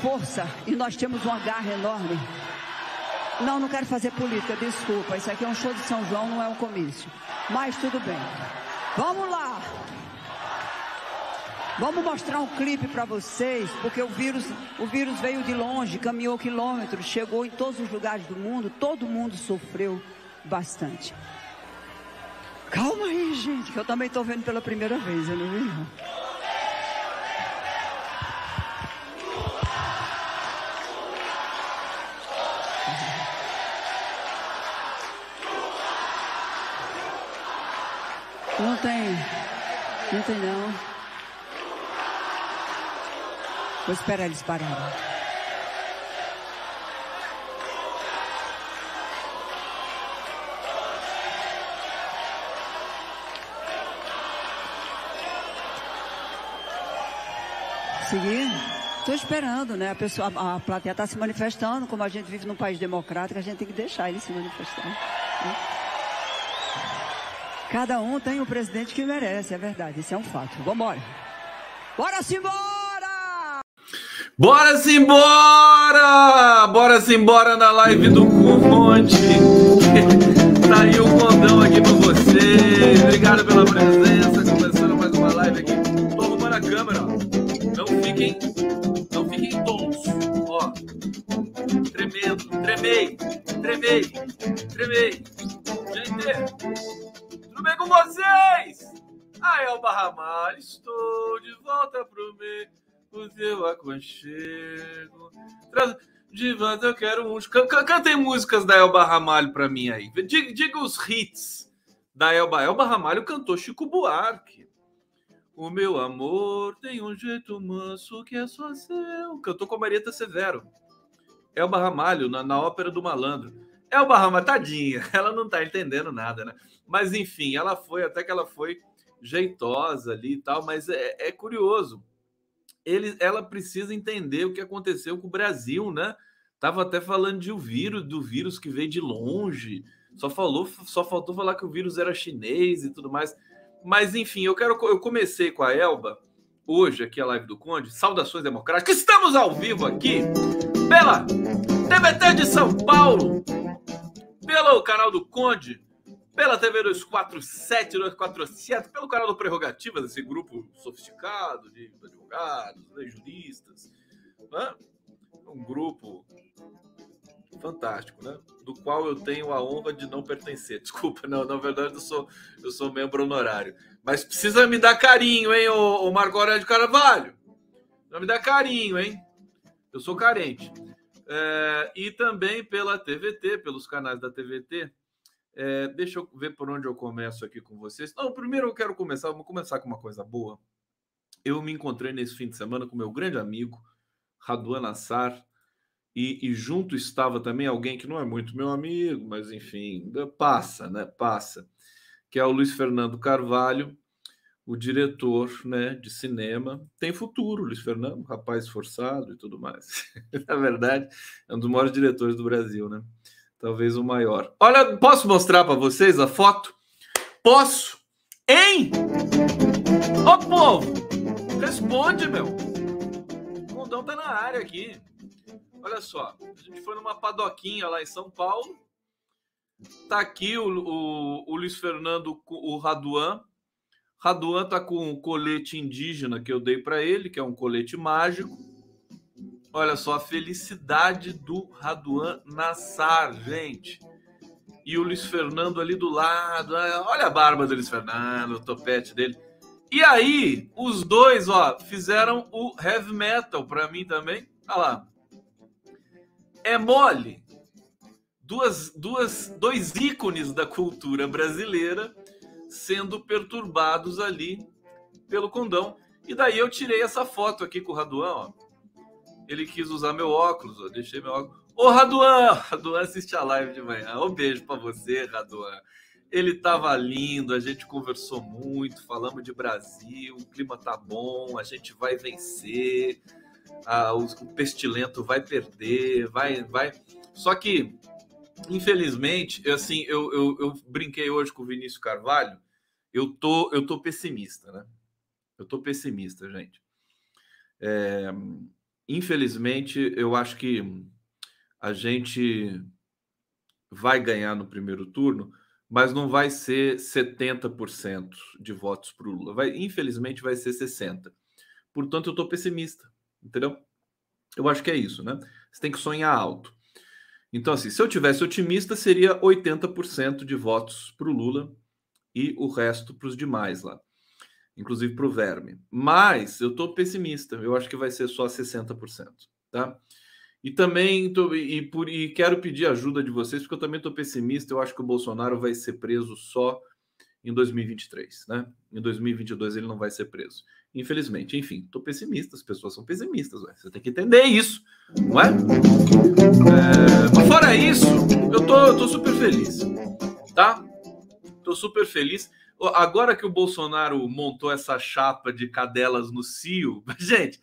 força e nós temos uma garra enorme. Não, não quero fazer política, desculpa. Isso aqui é um show de São João, não é um comício. Mas tudo bem. Vamos lá. Vamos mostrar um clipe para vocês, porque o vírus, o vírus veio de longe, caminhou quilômetros, chegou em todos os lugares do mundo, todo mundo sofreu bastante. Calma aí, gente, que eu também estou vendo pela primeira vez, eu não vi? Não tem, não tem não. Vou esperar eles pararem. Seguir? Estou esperando, né? A, pessoa, a, a plateia está se manifestando, como a gente vive num país democrático, a gente tem que deixar eles se manifestar. Né? Cada um tem o presidente que merece, é verdade, isso é um fato. Vamos embora. Bora simbora! Bora simbora! Bora simbora na live do Conte. tá aí o condão aqui pra vocês. Obrigado pela presença. Começando mais uma live aqui. Tô arrumando a câmera, ó fiquem, não fiquem tons. Ó, tremendo, tremei, tremei, tremei. Gente, com vocês? Ah, é o Barramal, estou de volta pro meio, o teu aconchego. De volta eu quero uns. Cantem músicas da Elba Ramalho para mim aí. Diga, diga, os hits da Elba. Elba Ramalho cantou Chico Buarque. O meu amor tem um jeito manso que é só seu. Cantou com a Marieta Severo. Elba Ramalho, na, na ópera do malandro. Elba Ramalho, tadinha, ela não tá entendendo nada, né? Mas enfim, ela foi, até que ela foi jeitosa ali e tal, mas é, é curioso. Ele, ela precisa entender o que aconteceu com o Brasil, né? Tava até falando de o vírus, do vírus que veio de longe. Só falou, só faltou falar que o vírus era chinês e tudo mais. Mas enfim, eu quero. Eu comecei com a Elba hoje aqui a live do Conde. Saudações democráticas. Estamos ao vivo aqui pela TVT de São Paulo, pelo canal do Conde, pela TV 247, 247, pelo canal do Prerrogativas, esse grupo sofisticado de advogados, de juristas. Né? Um grupo fantástico, né? Do qual eu tenho a honra de não pertencer. Desculpa, não, na verdade eu sou, eu sou membro honorário. Mas precisa me dar carinho, hein, o, o Marco Aurélio de Carvalho? Não me dá carinho, hein? Eu sou carente. É, e também pela TVT, pelos canais da TVT. É, deixa eu ver por onde eu começo aqui com vocês. Não, primeiro eu quero começar, vou começar com uma coisa boa. Eu me encontrei nesse fim de semana com meu grande amigo, Raduan Assar, e, e, junto estava também alguém que não é muito meu amigo, mas enfim, passa, né? Passa, que é o Luiz Fernando Carvalho, o diretor né, de cinema. Tem futuro, Luiz Fernando, rapaz esforçado e tudo mais. Na verdade, é um dos maiores diretores do Brasil, né? Talvez o maior. Olha, posso mostrar para vocês a foto? Posso? Hein? Ô povo, responde, meu. O condão tá na área aqui. Olha só, a gente foi numa padoquinha lá em São Paulo. Tá aqui o, o, o Luiz Fernando, o Raduan. Raduan tá com o colete indígena que eu dei para ele, que é um colete mágico. Olha só a felicidade do Raduan Nassar, gente. E o Luiz Fernando ali do lado. Olha a barba do Luiz Fernando, o topete dele. E aí, os dois, ó, fizeram o heavy metal para mim também. Olha lá é mole. Duas, duas, dois ícones da cultura brasileira sendo perturbados ali pelo condão. E daí eu tirei essa foto aqui com o Raduan, ó. Ele quis usar meu óculos, ó. Deixei meu óculos. Ô, Raduan! Raduan assiste a live de manhã. Um beijo para você, Raduan. Ele tava lindo, a gente conversou muito, falamos de Brasil, o clima tá bom, a gente vai vencer a, o, o pestilento vai perder, vai, vai. Só que, infelizmente, assim, eu, eu, eu brinquei hoje com o Vinícius Carvalho. Eu tô, eu tô pessimista, né? Eu tô pessimista, gente. É, infelizmente, eu acho que a gente vai ganhar no primeiro turno, mas não vai ser 70% de votos para o Lula. Vai, infelizmente, vai ser 60%. Portanto, eu estou pessimista, entendeu? Eu acho que é isso, né? Você tem que sonhar alto. Então, assim, se eu tivesse otimista, seria 80% de votos para o Lula e o resto para os demais lá, inclusive para o Verme. Mas eu estou pessimista, eu acho que vai ser só 60%, tá? E também tô, e, por, e quero pedir ajuda de vocês, porque eu também estou pessimista. Eu acho que o Bolsonaro vai ser preso só em 2023, né? Em 2022 ele não vai ser preso. Infelizmente, enfim, estou pessimista. As pessoas são pessimistas, ué. você tem que entender isso, não é? é fora isso, eu tô, eu tô super feliz, tá? Tô super feliz. Agora que o Bolsonaro montou essa chapa de cadelas no CIO, gente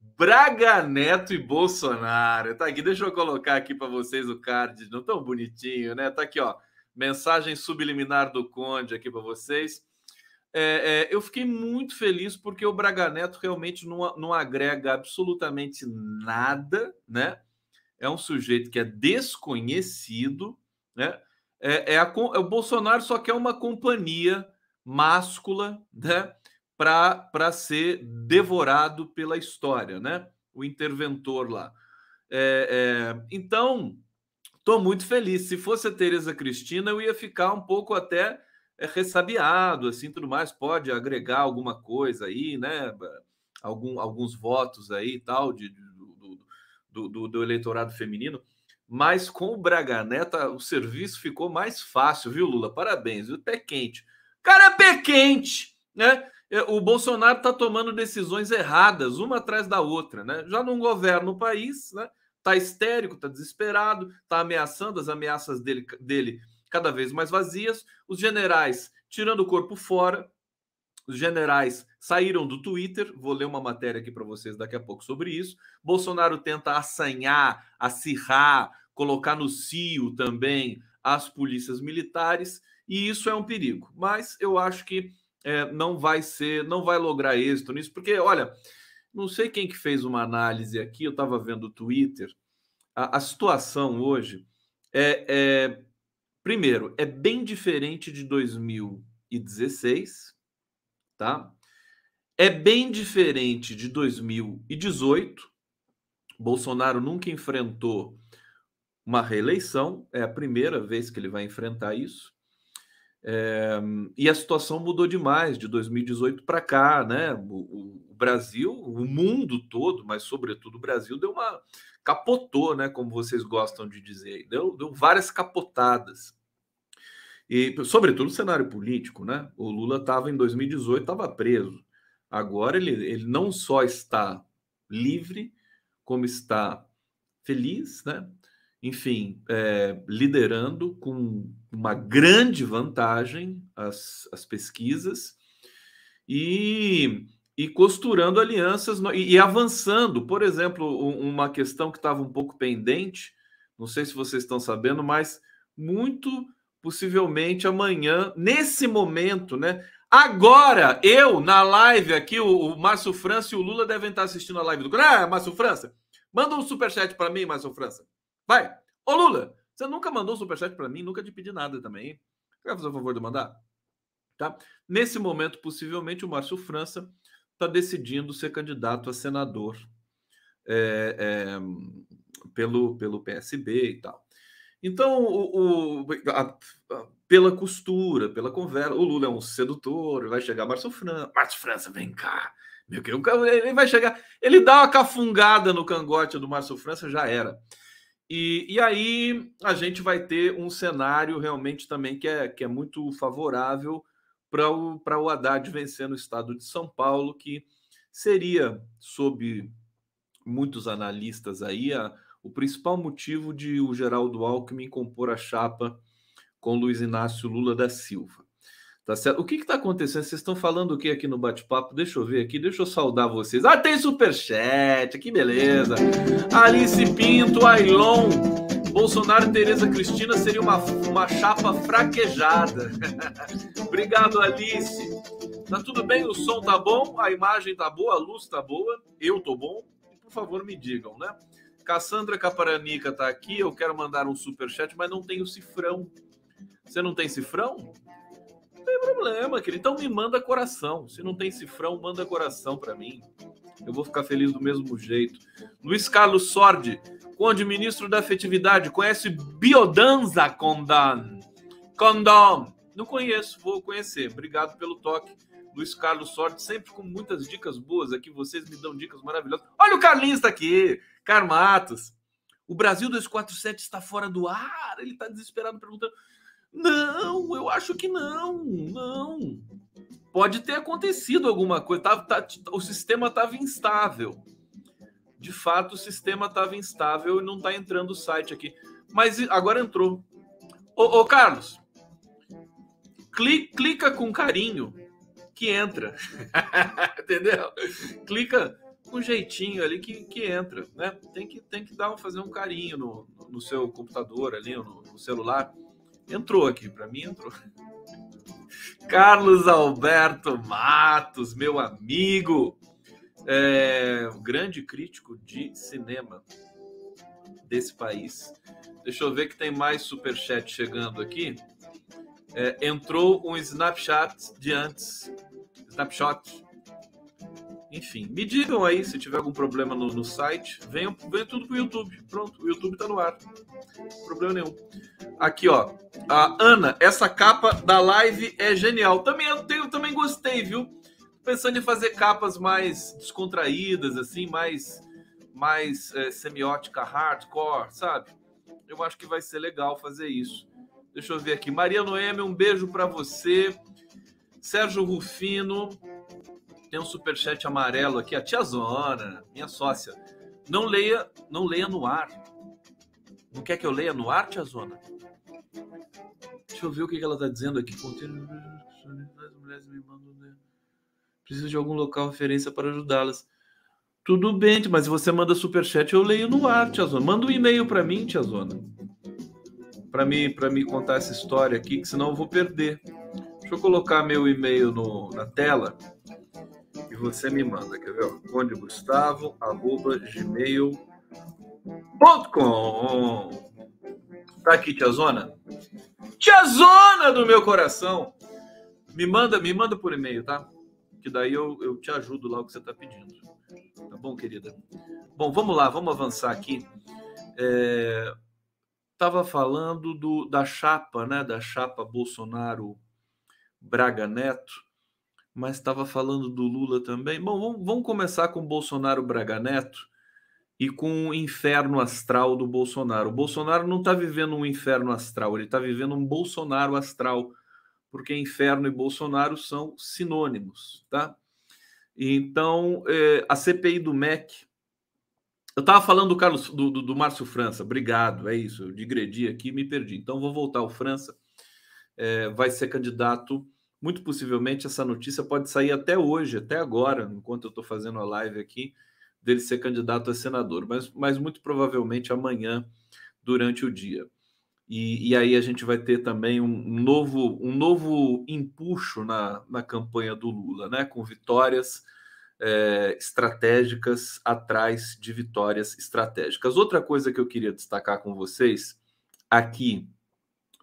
Braga Neto e Bolsonaro. Tá aqui, deixa eu colocar aqui para vocês o card, não tão bonitinho, né? Tá aqui, ó. Mensagem subliminar do Conde aqui para vocês. É, é, eu fiquei muito feliz porque o Braga Neto realmente não, não agrega absolutamente nada, né? É um sujeito que é desconhecido, né? É, é, a, é o Bolsonaro só quer uma companhia máscula, né? para ser devorado pela história, né? O interventor lá. É, é, então, estou muito feliz. Se fosse a Tereza Cristina, eu ia ficar um pouco até é, ressabiado, assim, tudo mais. Pode agregar alguma coisa aí, né? Algum, alguns votos aí e tal de, do, do, do, do, eleitorado feminino. Mas com o Braga Neto, o serviço ficou mais fácil, viu, Lula? Parabéns, viu? Pé quente. Cara, é pé quente, né? É, o Bolsonaro está tomando decisões erradas, uma atrás da outra, né? Já não governa o país, né? Está histérico, está desesperado, está ameaçando as ameaças dele, dele cada vez mais vazias. Os generais tirando o corpo fora, os generais saíram do Twitter. Vou ler uma matéria aqui para vocês daqui a pouco sobre isso. Bolsonaro tenta assanhar, acirrar, colocar no cio também as polícias militares, e isso é um perigo. Mas eu acho que é, não vai ser, não vai lograr êxito nisso, porque, olha, não sei quem que fez uma análise aqui, eu estava vendo o Twitter, a, a situação hoje é, é, primeiro, é bem diferente de 2016, tá? É bem diferente de 2018. Bolsonaro nunca enfrentou uma reeleição, é a primeira vez que ele vai enfrentar isso. É, e a situação mudou demais de 2018 para cá, né? O, o, Brasil, o mundo todo, mas sobretudo o Brasil, deu uma capotou, né? Como vocês gostam de dizer, deu, deu várias capotadas. E, sobretudo, o cenário político, né? O Lula estava em 2018, estava preso. Agora ele, ele não só está livre, como está feliz, né? Enfim, é, liderando com uma grande vantagem as, as pesquisas e, e costurando alianças no, e, e, avançando. Por exemplo, uma questão que estava um pouco pendente, não sei se vocês estão sabendo, mas muito possivelmente amanhã, nesse momento, né? Agora, eu, na live aqui, o, o Márcio França e o Lula devem estar assistindo a live do. Ah, Márcio França, manda um superchat para mim, Márcio França. Vai. Ô, Lula, você nunca mandou superchat para mim, nunca te pedi nada também. Quer fazer o favor de mandar? Tá? Nesse momento, possivelmente, o Márcio França está decidindo ser candidato a senador é, é, pelo, pelo PSB e tal. Então, o, o a, a, pela costura, pela conversa, o Lula é um sedutor, vai chegar Márcio França. Márcio França, vem cá. Meu que ele vai chegar, ele dá uma cafungada no cangote do Márcio França, já era. E, e aí a gente vai ter um cenário realmente também que é, que é muito favorável para o, o Haddad vencer no estado de São Paulo, que seria, sob muitos analistas aí, a, o principal motivo de o Geraldo Alckmin compor a chapa com Luiz Inácio Lula da Silva. Tá certo? O que está acontecendo? Vocês estão falando o que aqui no bate-papo? Deixa eu ver aqui, deixa eu saudar vocês. Ah, tem superchat, que beleza. Alice Pinto, Ailon, Bolsonaro e Tereza Cristina seria uma, uma chapa fraquejada. Obrigado, Alice. Tá tudo bem? O som tá bom, a imagem tá boa, a luz tá boa, eu tô bom. por favor, me digam, né? Cassandra Caparanica tá aqui, eu quero mandar um super chat, mas não tenho cifrão. Você não tem cifrão? Tem problema, querido. Então me manda coração. Se não tem cifrão, manda coração para mim. Eu vou ficar feliz do mesmo jeito. Luiz Carlos Sordi, Conde Ministro da Afetividade, conhece Biodanza Condam? Condom. Não conheço, vou conhecer. Obrigado pelo toque. Luiz Carlos Sorte, sempre com muitas dicas boas aqui. Vocês me dão dicas maravilhosas. Olha o Carlinhos está aqui, Carmatos. O Brasil 247 está fora do ar. Ele está desesperado perguntando. Não, eu acho que não, não. Pode ter acontecido alguma coisa. Tá, tá, o sistema estava instável. De fato, o sistema estava instável e não está entrando o site aqui. Mas agora entrou. Ô, ô Carlos, clica, clica com carinho que entra. Entendeu? Clica com jeitinho ali que, que entra, né? Tem que, tem que dar, fazer um carinho no, no seu computador ali, no, no celular. Entrou aqui, para mim entrou. Carlos Alberto Matos, meu amigo, é, grande crítico de cinema desse país. Deixa eu ver que tem mais superchat chegando aqui. É, entrou um Snapchat de antes snapshot. Enfim, me digam aí se tiver algum problema no, no site. Venham, venham tudo pro YouTube. Pronto, o YouTube tá no ar. Problema nenhum. Aqui, ó. A Ana, essa capa da live é genial. Também eu tenho, também gostei, viu? Pensando em fazer capas mais descontraídas, assim, mais, mais é, semiótica hardcore, sabe? Eu acho que vai ser legal fazer isso. Deixa eu ver aqui. Maria Noemi, um beijo para você. Sérgio Rufino, tem um superchat amarelo aqui, a tia Zona, minha sócia. Não leia, não leia no ar. Não quer que eu leia no ar, tia Zona? Deixa eu ver o que ela está dizendo aqui. Preciso de algum local referência para ajudá-las. Tudo bem, mas se você manda superchat, eu leio no ar, tia Zona. Manda um e-mail para mim, tia Zona. Para para me contar essa história aqui, que senão eu vou perder. Deixa eu colocar meu e-mail no, na tela você me manda, quer ver? Conde Gustavo, arroba gmail.com. Tá aqui, tia Zona? Tia Zona do meu coração! Me manda, me manda por e-mail, tá? Que daí eu, eu te ajudo lá o que você tá pedindo. Tá bom, querida? Bom, vamos lá, vamos avançar aqui. É, tava falando do, da chapa, né? Da chapa Bolsonaro Braga Neto, mas estava falando do Lula também. Bom, vamos, vamos começar com Bolsonaro Braga Neto e com o inferno astral do Bolsonaro. O Bolsonaro não está vivendo um inferno astral, ele está vivendo um Bolsonaro astral, porque inferno e Bolsonaro são sinônimos, tá? Então, é, a CPI do MEC. Eu estava falando do Carlos do, do, do, Márcio França, obrigado, é isso. Eu digredi aqui me perdi. Então, vou voltar ao França é, vai ser candidato. Muito possivelmente essa notícia pode sair até hoje, até agora, enquanto eu estou fazendo a live aqui, dele ser candidato a senador, mas, mas muito provavelmente amanhã, durante o dia. E, e aí a gente vai ter também um, novo, um novo empuxo na, na campanha do Lula, né? com vitórias é, estratégicas atrás de vitórias estratégicas. Outra coisa que eu queria destacar com vocês aqui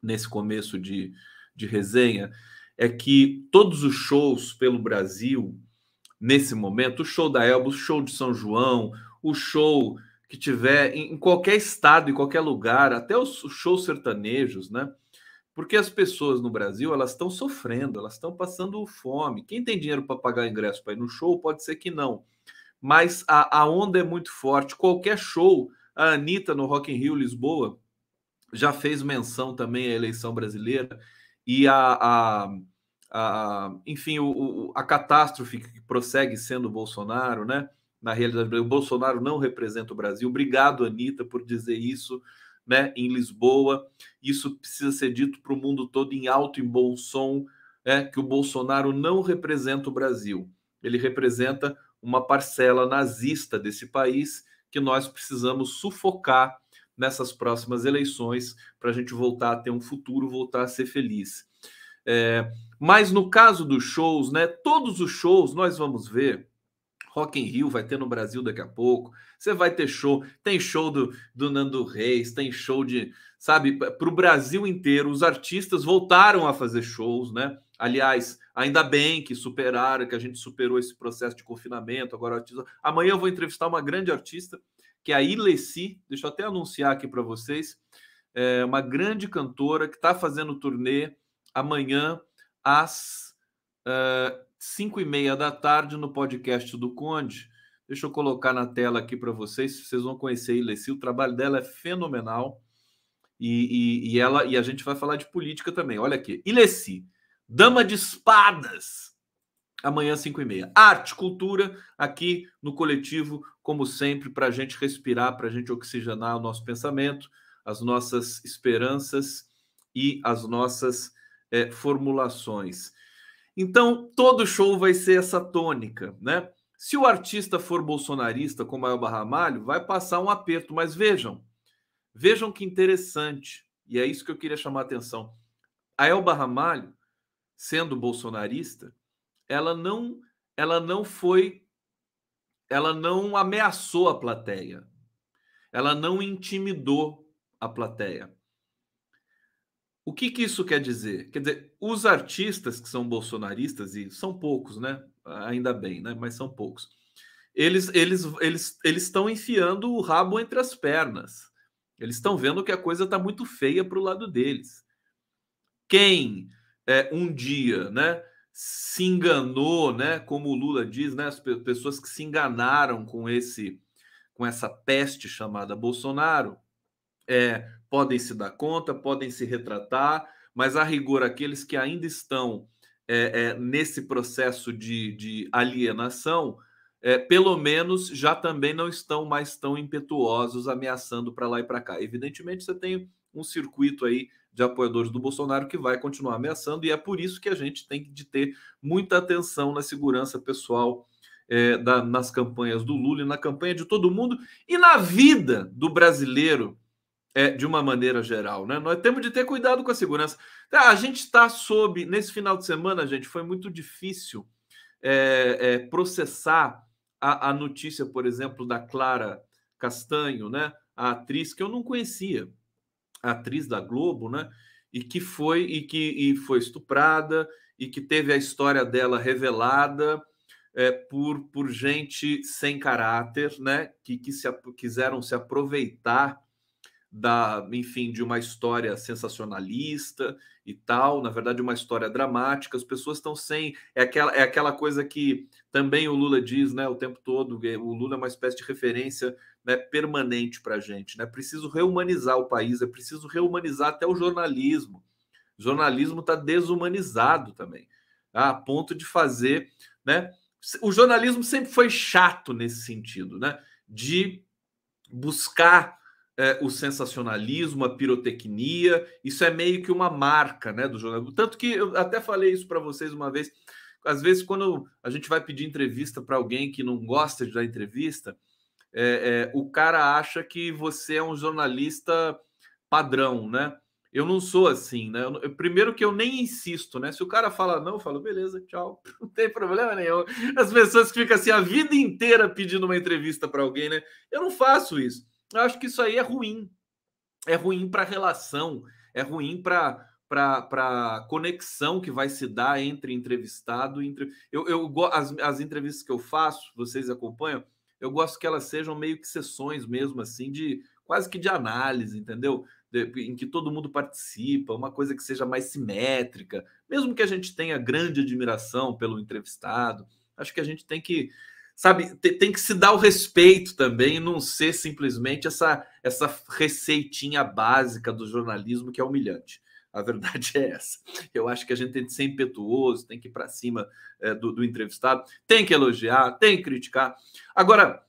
nesse começo de, de resenha é que todos os shows pelo Brasil, nesse momento, o show da Elba, o show de São João, o show que tiver em qualquer estado, em qualquer lugar, até os shows sertanejos, né? Porque as pessoas no Brasil, elas estão sofrendo, elas estão passando fome. Quem tem dinheiro para pagar ingresso para ir no show, pode ser que não. Mas a, a onda é muito forte. Qualquer show, a Anitta no Rock in Rio Lisboa, já fez menção também à eleição brasileira e a, a, a enfim, o, o, a catástrofe que prossegue sendo o Bolsonaro, né? Na realidade, o Bolsonaro não representa o Brasil. Obrigado, Anitta, por dizer isso, né? Em Lisboa, isso precisa ser dito para o mundo todo em alto e bom som, é que o Bolsonaro não representa o Brasil. Ele representa uma parcela nazista desse país que nós precisamos sufocar nessas próximas eleições para a gente voltar a ter um futuro, voltar a ser feliz. É, mas no caso dos shows, né? Todos os shows nós vamos ver Rock in Rio vai ter no Brasil daqui a pouco. Você vai ter show, tem show do, do Nando Reis, tem show de, sabe, para o Brasil inteiro. Os artistas voltaram a fazer shows, né? Aliás, ainda bem que superaram, que a gente superou esse processo de confinamento. Agora, amanhã eu vou entrevistar uma grande artista, que é a Ileci. Deixa eu até anunciar aqui para vocês. É uma grande cantora que está fazendo turnê amanhã às uh, 5 e meia da tarde no podcast do Conde. Deixa eu colocar na tela aqui para vocês, vocês vão conhecer a Ileci. O trabalho dela é fenomenal. E, e, e, ela e a gente vai falar de política também. Olha aqui, Ileci, dama de espadas. Amanhã, 5 e meia. Arte, cultura, aqui no coletivo, como sempre, para a gente respirar, para a gente oxigenar o nosso pensamento, as nossas esperanças e as nossas é, formulações. Então, todo show vai ser essa tônica, né? Se o artista for bolsonarista, como é o Barramalho, vai passar um aperto, mas vejam, vejam que interessante, e é isso que eu queria chamar a atenção. A Elba Ramalho, sendo bolsonarista, ela não, ela não foi, ela não ameaçou a plateia, ela não intimidou a plateia. O que, que isso quer dizer? Quer dizer, os artistas que são bolsonaristas, e são poucos, né? Ainda bem, né? Mas são poucos. Eles eles eles eles estão enfiando o rabo entre as pernas. Eles estão vendo que a coisa está muito feia para o lado deles. Quem é, um dia, né, se enganou, né, como o Lula diz, né, as pessoas que se enganaram com esse com essa peste chamada Bolsonaro, é, podem se dar conta, podem se retratar, mas a rigor, aqueles que ainda estão é, é, nesse processo de, de alienação, é, pelo menos já também não estão mais tão impetuosos ameaçando para lá e para cá. Evidentemente, você tem um circuito aí de apoiadores do Bolsonaro que vai continuar ameaçando, e é por isso que a gente tem de ter muita atenção na segurança pessoal é, da, nas campanhas do Lula e na campanha de todo mundo e na vida do brasileiro é, de uma maneira geral, né? Nós temos de ter cuidado com a segurança. Tá, a gente está sob. Nesse final de semana, gente, foi muito difícil é, é, processar a, a, notícia, por exemplo, da Clara Castanho, né? A atriz que eu não conhecia, atriz da Globo, né? E que foi e que e foi estuprada e que teve a história dela revelada é, por, por gente sem caráter, né? Que, que se, quiseram se aproveitar da, enfim, de uma história sensacionalista e tal, na verdade uma história dramática, as pessoas estão sem, é aquela, é aquela coisa que também o Lula diz, né, o tempo todo, o Lula é uma espécie de referência né, permanente para a gente, né, preciso reumanizar o país, é preciso reumanizar até o jornalismo, o jornalismo está desumanizado também, tá? a ponto de fazer, né, o jornalismo sempre foi chato nesse sentido, né, de buscar é, o sensacionalismo, a pirotecnia, isso é meio que uma marca né, do jornalismo. Tanto que eu até falei isso para vocês uma vez. Às vezes, quando a gente vai pedir entrevista para alguém que não gosta de dar entrevista, é, é, o cara acha que você é um jornalista padrão, né? Eu não sou assim, né? Eu, primeiro que eu nem insisto, né? Se o cara fala não, eu falo, beleza, tchau, não tem problema nenhum. As pessoas que ficam assim a vida inteira pedindo uma entrevista para alguém, né? Eu não faço isso. Eu acho que isso aí é ruim. É ruim para a relação, é ruim para para conexão que vai se dar entre entrevistado e entre... eu, eu as, as entrevistas que eu faço, vocês acompanham, eu gosto que elas sejam meio que sessões mesmo assim de quase que de análise, entendeu? De, em que todo mundo participa, uma coisa que seja mais simétrica, mesmo que a gente tenha grande admiração pelo entrevistado, acho que a gente tem que sabe, tem que se dar o respeito também e não ser simplesmente essa, essa receitinha básica do jornalismo que é humilhante. A verdade é essa. Eu acho que a gente tem que ser impetuoso, tem que ir para cima é, do, do, entrevistado, tem que elogiar, tem que criticar. Agora,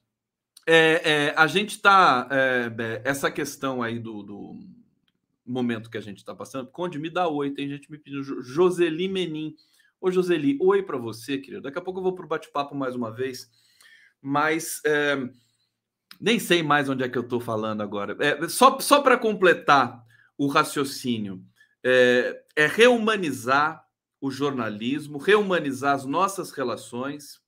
é, é, a gente está. É, essa questão aí do, do, momento que a gente está passando, Conde, me dá oi. Tem gente me pedindo. Joseli Menin. Ô, Joseli, oi para você, querido. Daqui a pouco eu vou para o bate-papo mais uma vez, mas é, nem sei mais onde é que eu estou falando agora. É, só só para completar o raciocínio, é, é reumanizar o jornalismo, reumanizar as nossas relações,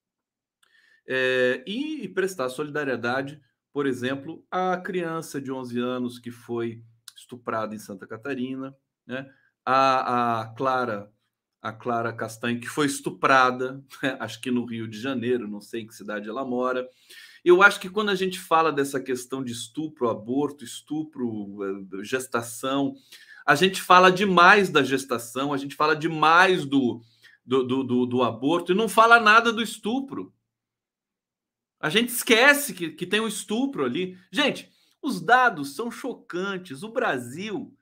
é, e prestar solidariedade, por exemplo, à criança de 11 anos que foi estuprada em Santa Catarina, né? a, a Clara a Clara Castanho, que foi estuprada, né? acho que no Rio de Janeiro, não sei em que cidade ela mora. Eu acho que quando a gente fala dessa questão de estupro, aborto, estupro, eh, gestação, a gente fala demais da gestação, a gente fala demais do, do, do, do, do aborto e não fala nada do estupro. A gente esquece que, que tem um estupro ali. Gente, os dados são chocantes. O Brasil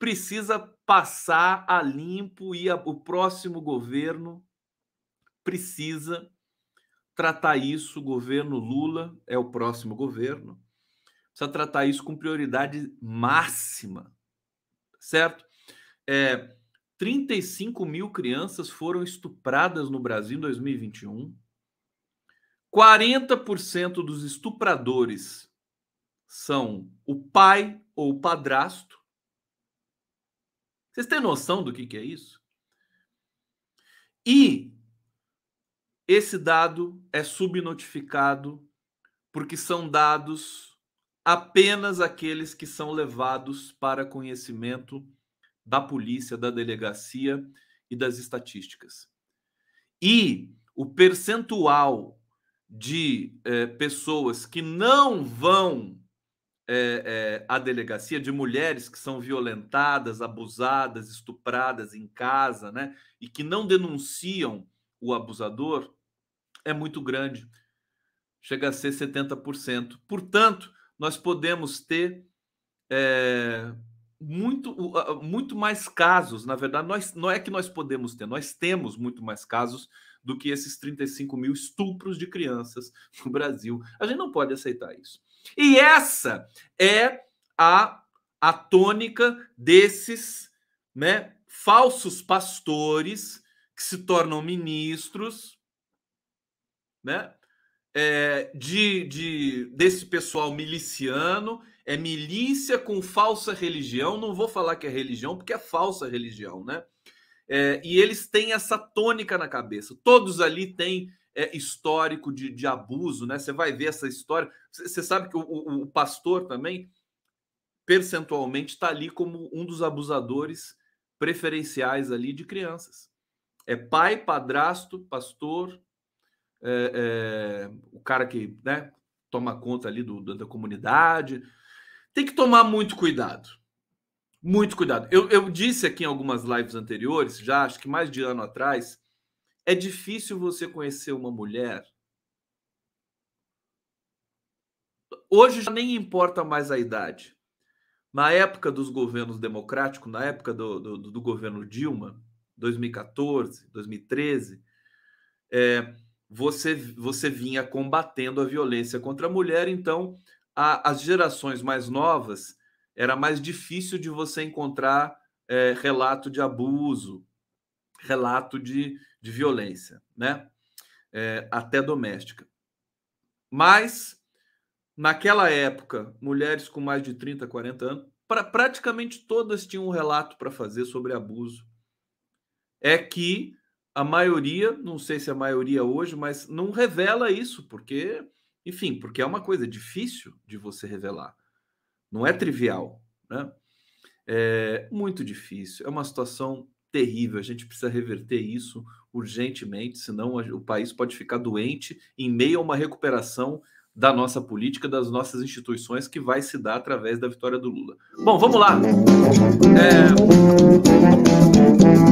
precisa passar a limpo e a, o próximo governo precisa tratar isso. O governo Lula é o próximo governo. Precisa tratar isso com prioridade máxima, certo? É, 35 mil crianças foram estupradas no Brasil em 2021. 40% dos estupradores são o pai ou o padrasto. Vocês têm noção do que, que é isso? E esse dado é subnotificado porque são dados apenas aqueles que são levados para conhecimento da polícia, da delegacia e das estatísticas. E o percentual de eh, pessoas que não vão é, é, a delegacia de mulheres que são violentadas, abusadas, estupradas em casa, né? E que não denunciam o abusador é muito grande. Chega a ser 70%. Portanto, nós podemos ter é, muito, muito mais casos. Na verdade, nós, não é que nós podemos ter, nós temos muito mais casos do que esses 35 mil estupros de crianças no Brasil. A gente não pode aceitar isso. E essa é a, a tônica desses né, falsos pastores que se tornam ministros, né? É, de, de desse pessoal miliciano, é milícia com falsa religião. Não vou falar que é religião, porque é falsa religião, né? É, e eles têm essa tônica na cabeça. Todos ali têm é, histórico de, de abuso, né? Você vai ver essa história. Você sabe que o, o, o pastor também, percentualmente, está ali como um dos abusadores preferenciais ali de crianças. É pai, padrasto, pastor, é, é, o cara que né, toma conta ali do, da comunidade. Tem que tomar muito cuidado. Muito cuidado. Eu, eu disse aqui em algumas lives anteriores, já acho que mais de ano atrás, é difícil você conhecer uma mulher. Hoje já nem importa mais a idade. Na época dos governos democráticos, na época do, do, do governo Dilma, 2014, 2013, é, você, você vinha combatendo a violência contra a mulher, então a, as gerações mais novas era mais difícil de você encontrar é, relato de abuso, relato de, de violência, né? É, até doméstica. Mas, naquela época, mulheres com mais de 30, 40 anos, pra, praticamente todas tinham um relato para fazer sobre abuso. É que a maioria, não sei se a maioria hoje, mas não revela isso, porque, enfim, porque é uma coisa difícil de você revelar. Não é trivial, né? É muito difícil. É uma situação terrível. A gente precisa reverter isso urgentemente, senão o país pode ficar doente em meio a uma recuperação da nossa política, das nossas instituições, que vai se dar através da vitória do Lula. Bom, vamos lá. É...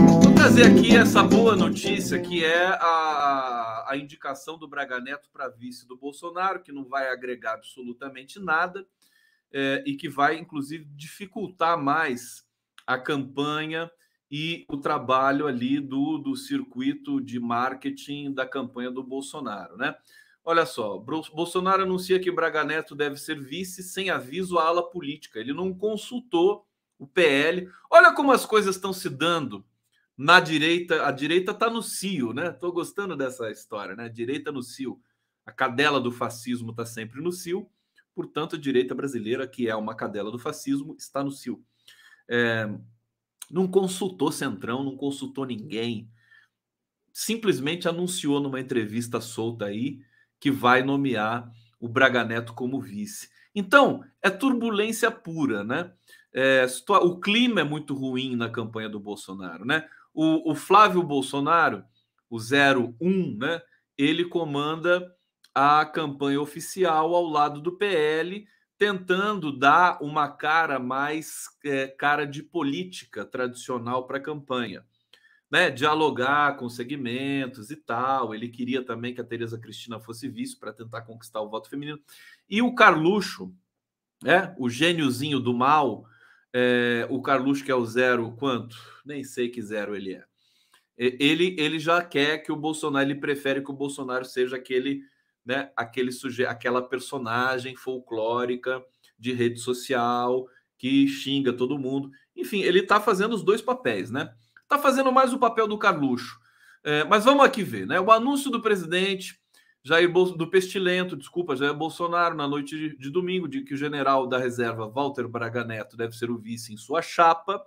Trazer aqui essa boa notícia, que é a, a indicação do Braga Neto para vice do Bolsonaro, que não vai agregar absolutamente nada é, e que vai, inclusive, dificultar mais a campanha e o trabalho ali do, do circuito de marketing da campanha do Bolsonaro, né? Olha só, Bolsonaro anuncia que Braga Neto deve ser vice sem aviso à ala política. Ele não consultou o PL. Olha como as coisas estão se dando na direita. A direita está no cio, né? Estou gostando dessa história, né? A direita no cio. A cadela do fascismo está sempre no cio. Portanto, a direita brasileira, que é uma cadela do fascismo, está no cio. É, não consultou Centrão, não consultou ninguém. Simplesmente anunciou numa entrevista solta aí que vai nomear o Braga Neto como vice. Então, é turbulência pura, né? É, o clima é muito ruim na campanha do Bolsonaro, né? O, o Flávio Bolsonaro, o 01, né? Ele comanda a campanha oficial ao lado do PL, tentando dar uma cara mais é, cara de política tradicional para a campanha. Né, dialogar com segmentos e tal. Ele queria também que a Tereza Cristina fosse vice para tentar conquistar o voto feminino. E o Carluxo, né, o gêniozinho do mal, é, o Carluxo que é o zero, quanto? Nem sei que zero ele é. Ele, ele já quer que o Bolsonaro, ele prefere que o Bolsonaro seja aquele né, aquele sujeito, aquela personagem folclórica de rede social que xinga todo mundo. Enfim, ele está fazendo os dois papéis, né? Está fazendo mais o papel do Carluxo. É, mas vamos aqui ver, né? O anúncio do presidente Jair Bolso, do Pestilento, desculpa, Jair Bolsonaro, na noite de, de, domingo, de que o general da reserva Walter Braga Neto deve ser o vice em sua chapa,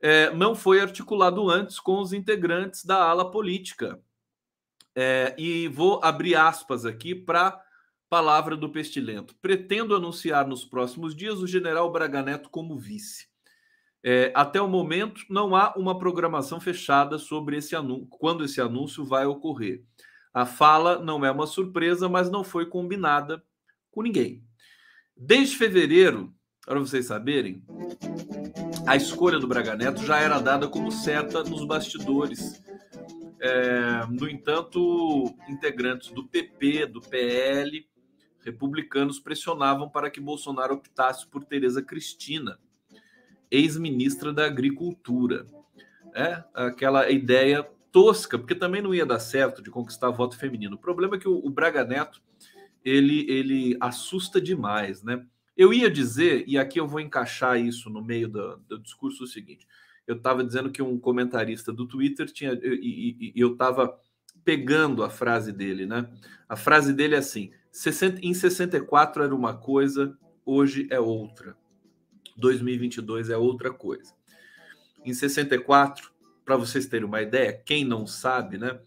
é, não foi articulado antes com os integrantes da ala política é, e vou abrir aspas aqui para palavra do Pestilento. Pretendo anunciar nos próximos dias o general Braga Neto como vice. É, até o momento, não há uma programação fechada sobre esse anúncio, quando esse anúncio vai ocorrer. A fala não é uma surpresa, mas não foi combinada com ninguém. Desde fevereiro, para vocês saberem, a escolha do Braga Neto já era dada como certa nos bastidores é, no entanto, integrantes do PP, do PL, republicanos pressionavam para que Bolsonaro optasse por Tereza Cristina, ex-ministra da Agricultura. É, aquela ideia tosca, porque também não ia dar certo de conquistar voto feminino. O problema é que o, o Braga Neto ele, ele assusta demais, né? Eu ia dizer, e aqui eu vou encaixar isso no meio do, do discurso, o seguinte: eu estava dizendo que um comentarista do Twitter tinha. E, e, e eu estava pegando a frase dele, né? A frase dele é assim: 60, em 64 era uma coisa, hoje é outra. 2022 é outra coisa. Em 64, para vocês terem uma ideia, quem não sabe, né?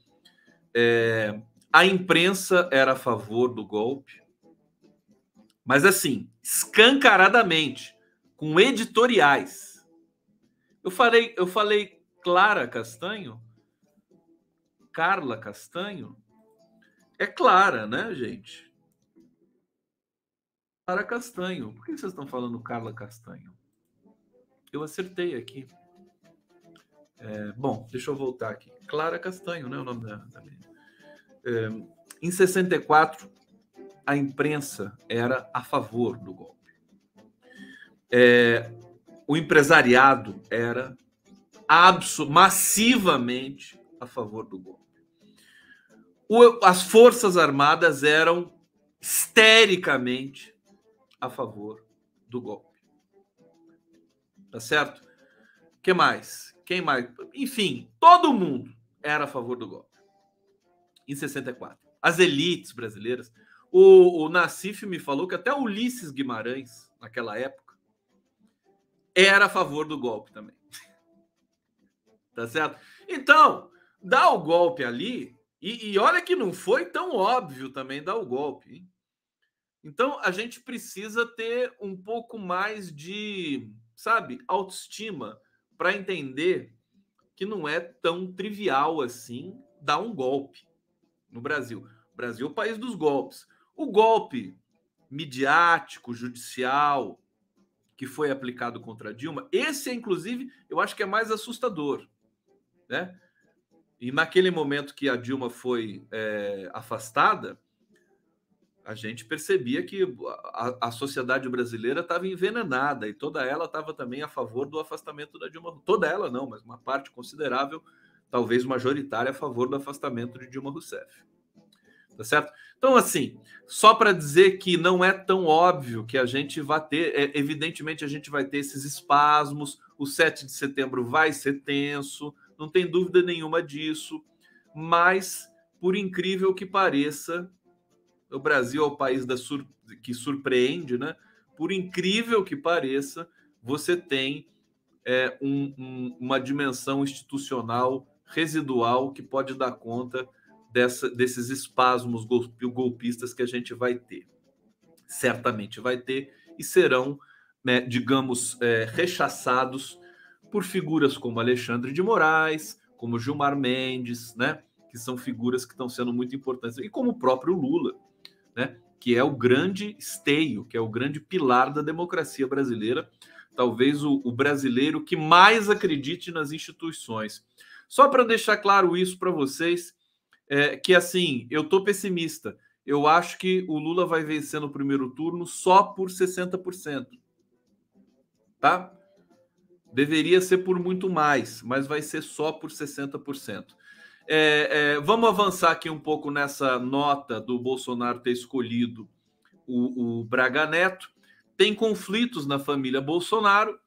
É, a imprensa era a favor do golpe, mas assim, escancaradamente, com editoriais eu falei, eu falei Clara Castanho? Carla Castanho? É Clara, né, gente? Clara Castanho. Por que vocês estão falando Carla Castanho? Eu acertei aqui. É, bom, deixa eu voltar aqui. Clara Castanho, né? O nome da, da menina. É, em 64, a imprensa era a favor do golpe. É, o empresariado era massivamente a favor do golpe. O, as Forças Armadas eram histericamente a favor do golpe. Tá certo? que mais? Quem mais? Enfim, todo mundo era a favor do golpe. Em 64. As elites brasileiras. O, o Nassif me falou que até Ulisses Guimarães, naquela época, era a favor do golpe também. tá certo? Então, dá o golpe ali, e, e, olha que não foi tão óbvio também dar o golpe. Hein? Então, a gente precisa ter um pouco mais de, sabe, autoestima para entender que não é tão trivial assim dar um golpe no Brasil. O Brasil é o país dos golpes. O golpe midiático, judicial, que foi aplicado contra Dilma, esse, inclusive, eu acho que é mais assustador. Né? E naquele momento que a Dilma foi é, afastada, a gente percebia que a, a sociedade brasileira estava envenenada e toda ela estava também a favor do afastamento da Dilma. Toda ela não, mas uma parte considerável, talvez majoritária, a favor do afastamento de Dilma Rousseff tá certo? Então, assim, só para dizer que não é tão óbvio que a gente vai ter, é, evidentemente, a gente vai ter esses espasmos, o 7 de setembro vai ser tenso, não tem dúvida nenhuma disso, mas, por incrível que pareça, o Brasil é o país da sur que surpreende, né? Por incrível que pareça, você tem é, um, um, uma dimensão institucional residual que pode dar conta dessa, desses espasmos golpistas que a gente vai ter. Certamente vai ter e serão, né, digamos, é, rechaçados por figuras como Alexandre de Moraes, como Gilmar Mendes, né, que são figuras que estão sendo muito importantes, e como o próprio Lula, né, que é o grande esteio, que é o grande pilar da democracia brasileira, talvez o, o brasileiro que mais acredite nas instituições. Só para deixar claro isso para vocês, é, que assim, eu tô pessimista. Eu acho que o Lula vai vencer no primeiro turno só por 60%. Tá? Deveria ser por muito mais, mas vai ser só por 60%. É, é, vamos avançar aqui um pouco nessa nota do Bolsonaro ter escolhido o, o Braga Neto. Tem conflitos na família Bolsonaro.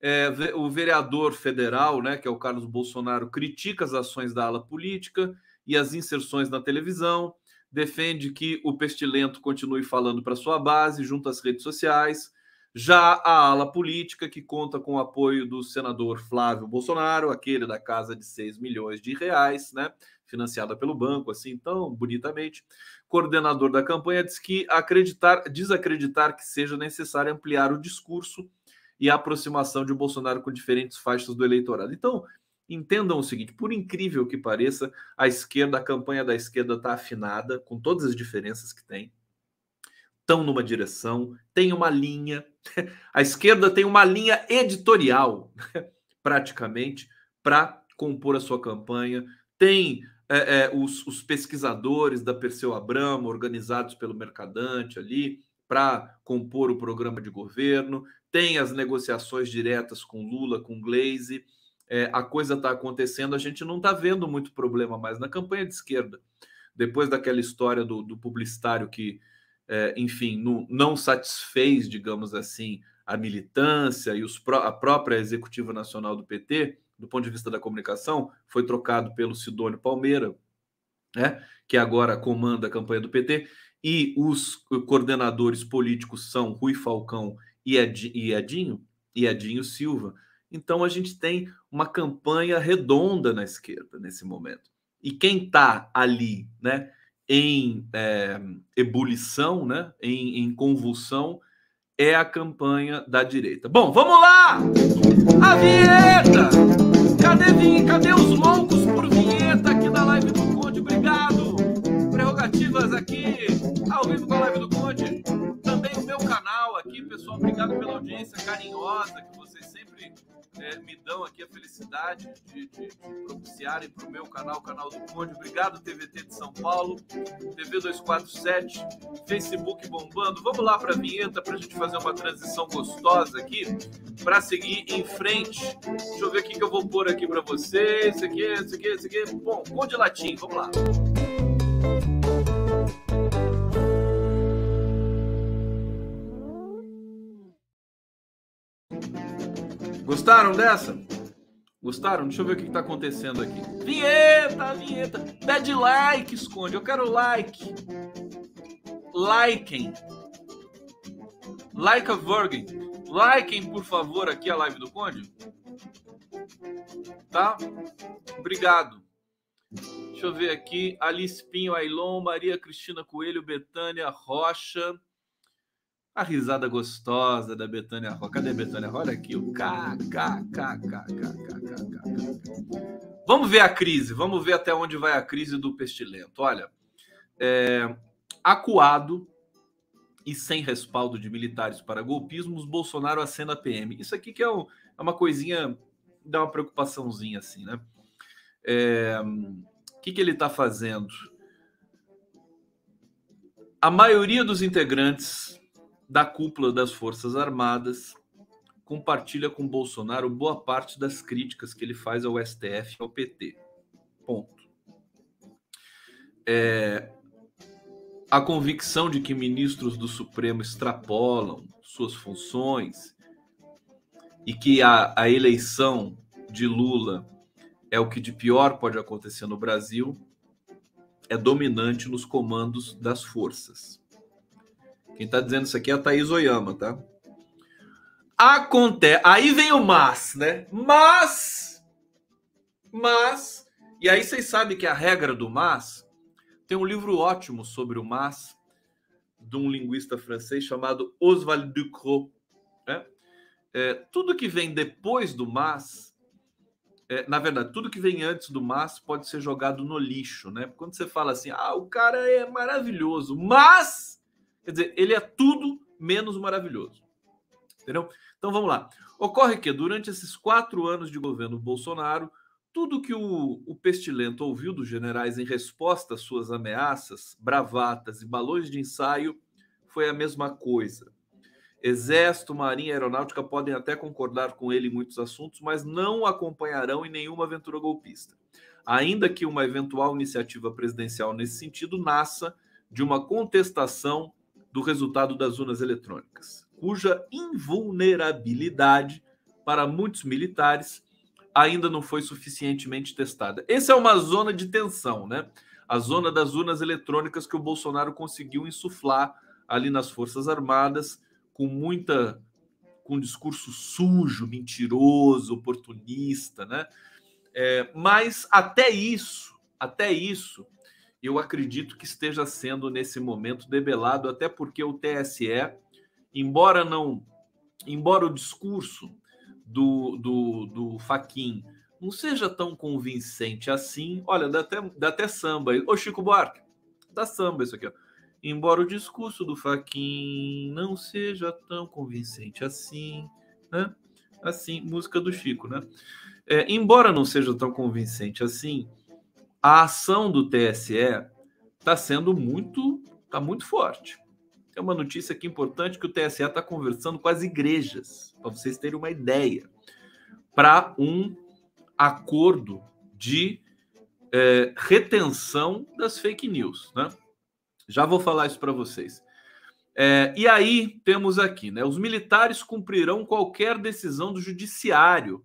É, o vereador federal, né, que é o Carlos Bolsonaro, critica as ações da ala política e as inserções na televisão, defende que o pestilento continue falando para sua base junto às redes sociais. Já a ala política, que conta com o apoio do senador Flávio Bolsonaro, aquele da casa de 6 milhões de reais, né? Financiada pelo banco, assim, tão bonitamente. Coordenador da campanha diz que acreditar, desacreditar que seja necessário ampliar o discurso e a aproximação de Bolsonaro com diferentes faixas do eleitorado. Então, entendam o seguinte: por incrível que pareça, a esquerda, a campanha da esquerda está afinada, com todas as diferenças que tem, estão numa direção, tem uma linha. A esquerda tem uma linha editorial, praticamente, para compor a sua campanha. Tem é, é, os, os, pesquisadores da Perseu Abramo, organizados pelo Mercadante ali, para compor o programa de governo. Tem as negociações diretas com Lula, com Glaze é, a coisa está acontecendo, a gente não está vendo muito problema mais na campanha de esquerda. Depois daquela história do, do publicitário que, é, enfim, não, não, satisfez, digamos assim, a militância e os, a própria executiva nacional do PT, do ponto de vista da comunicação, foi trocado pelo Sidônio Palmeira, né, que agora comanda a campanha do PT, e os coordenadores políticos são Rui Falcão e Edinho, e Edinho Silva. Então a gente tem uma campanha redonda na esquerda nesse momento. E quem está ali, né, em é, ebulição, né, em, em convulsão, é a campanha da direita. Bom, vamos lá! A vinheta! Cadê, cadê os loucos por vinheta aqui na live do Conde? Obrigado! Prerrogativas aqui, ao vivo com a live do Conde. Também o meu canal aqui, pessoal. Obrigado pela audiência carinhosa que vocês é, me dão aqui a felicidade de, de, de propiciarem para o meu canal, o canal do Conde. Obrigado, TVT de São Paulo, TV 247, Facebook bombando. Vamos lá para a vinheta para a gente fazer uma transição gostosa aqui, para seguir em frente. Deixa eu ver o que eu vou pôr aqui para vocês. Esse aqui, esse aqui, esse aqui. Bom, Conde Latim, vamos lá. Gostaram dessa? Gostaram? Deixa eu ver o que está acontecendo aqui. Vinheta, vinheta. Pede like, esconde. Eu quero like. Likem. Like a Virgin. Likem, por favor, aqui a live do Conde. Tá? Obrigado. Deixa eu ver aqui. Alice Pinho, Ailon, Maria Cristina Coelho, Betânia Rocha. A risada gostosa da Betânia Rocha. Cadê a Betânia Rocha? Olha aqui, o K, K, K, K, K, K, K, K. Vamos ver a crise, vamos ver até onde vai a crise do pestilento. Olha, é, acuado e sem respaldo de militares para golpismos, Bolsonaro acena PM. Isso aqui que é, um, é uma coisinha, dá uma preocupaçãozinha assim, né? É, o que, que ele está fazendo? A maioria dos integrantes da cúpula das Forças Armadas compartilha com Bolsonaro boa parte das críticas que ele faz ao STF e ao PT. Ponto. É, a convicção de que ministros do Supremo extrapolam suas funções e que a, a eleição de Lula é o que de pior pode acontecer no Brasil é dominante nos comandos das forças. Quem está dizendo isso aqui é a Thaís Oyama, tá? Acontece. Aí vem o mas, né? Mas. Mas. E aí vocês sabem que a regra do mas Tem um livro ótimo sobre o MAS, de um linguista francês chamado Oswald Ducrot. Né? É, tudo que vem depois do MAS, é, na verdade, tudo que vem antes do MAS pode ser jogado no lixo. Né? Quando você fala assim, ah, o cara é maravilhoso, mas, quer dizer, ele é tudo menos maravilhoso. Entendeu? Então vamos lá. Ocorre que durante esses quatro anos de governo Bolsonaro, tudo que o, o Pestilento ouviu dos generais em resposta às suas ameaças, bravatas e balões de ensaio foi a mesma coisa. Exército, Marinha e Aeronáutica podem até concordar com ele em muitos assuntos, mas não acompanharão em nenhuma aventura golpista. Ainda que uma eventual iniciativa presidencial nesse sentido nasça de uma contestação do resultado das urnas eletrônicas, cuja invulnerabilidade para muitos militares ainda não foi suficientemente testada. Essa é uma zona de tensão, né? A zona das urnas eletrônicas que o Bolsonaro conseguiu insuflar ali nas Forças Armadas com muita com um discurso sujo, mentiroso, oportunista, né? É, mas até isso, até isso, eu acredito que esteja sendo nesse momento debelado, até porque o TSE, embora não, embora o discurso do, do, do Faquin não seja tão convincente assim. Olha, dá até, dá até samba. Ô, Chico Buarque, dá samba isso aqui, ó. Embora o discurso do Faquin não seja tão convincente assim, né? Assim, música do Chico, né? É, embora não seja tão convincente assim, a ação do TSE está sendo muito, tá muito forte. Tem uma notícia aqui importante que o TSE está conversando com as igrejas, para vocês terem uma ideia, para um acordo de é, retenção das fake news, né? Já vou falar isso para vocês. É, e aí temos aqui, né? Os militares cumprirão qualquer decisão do judiciário,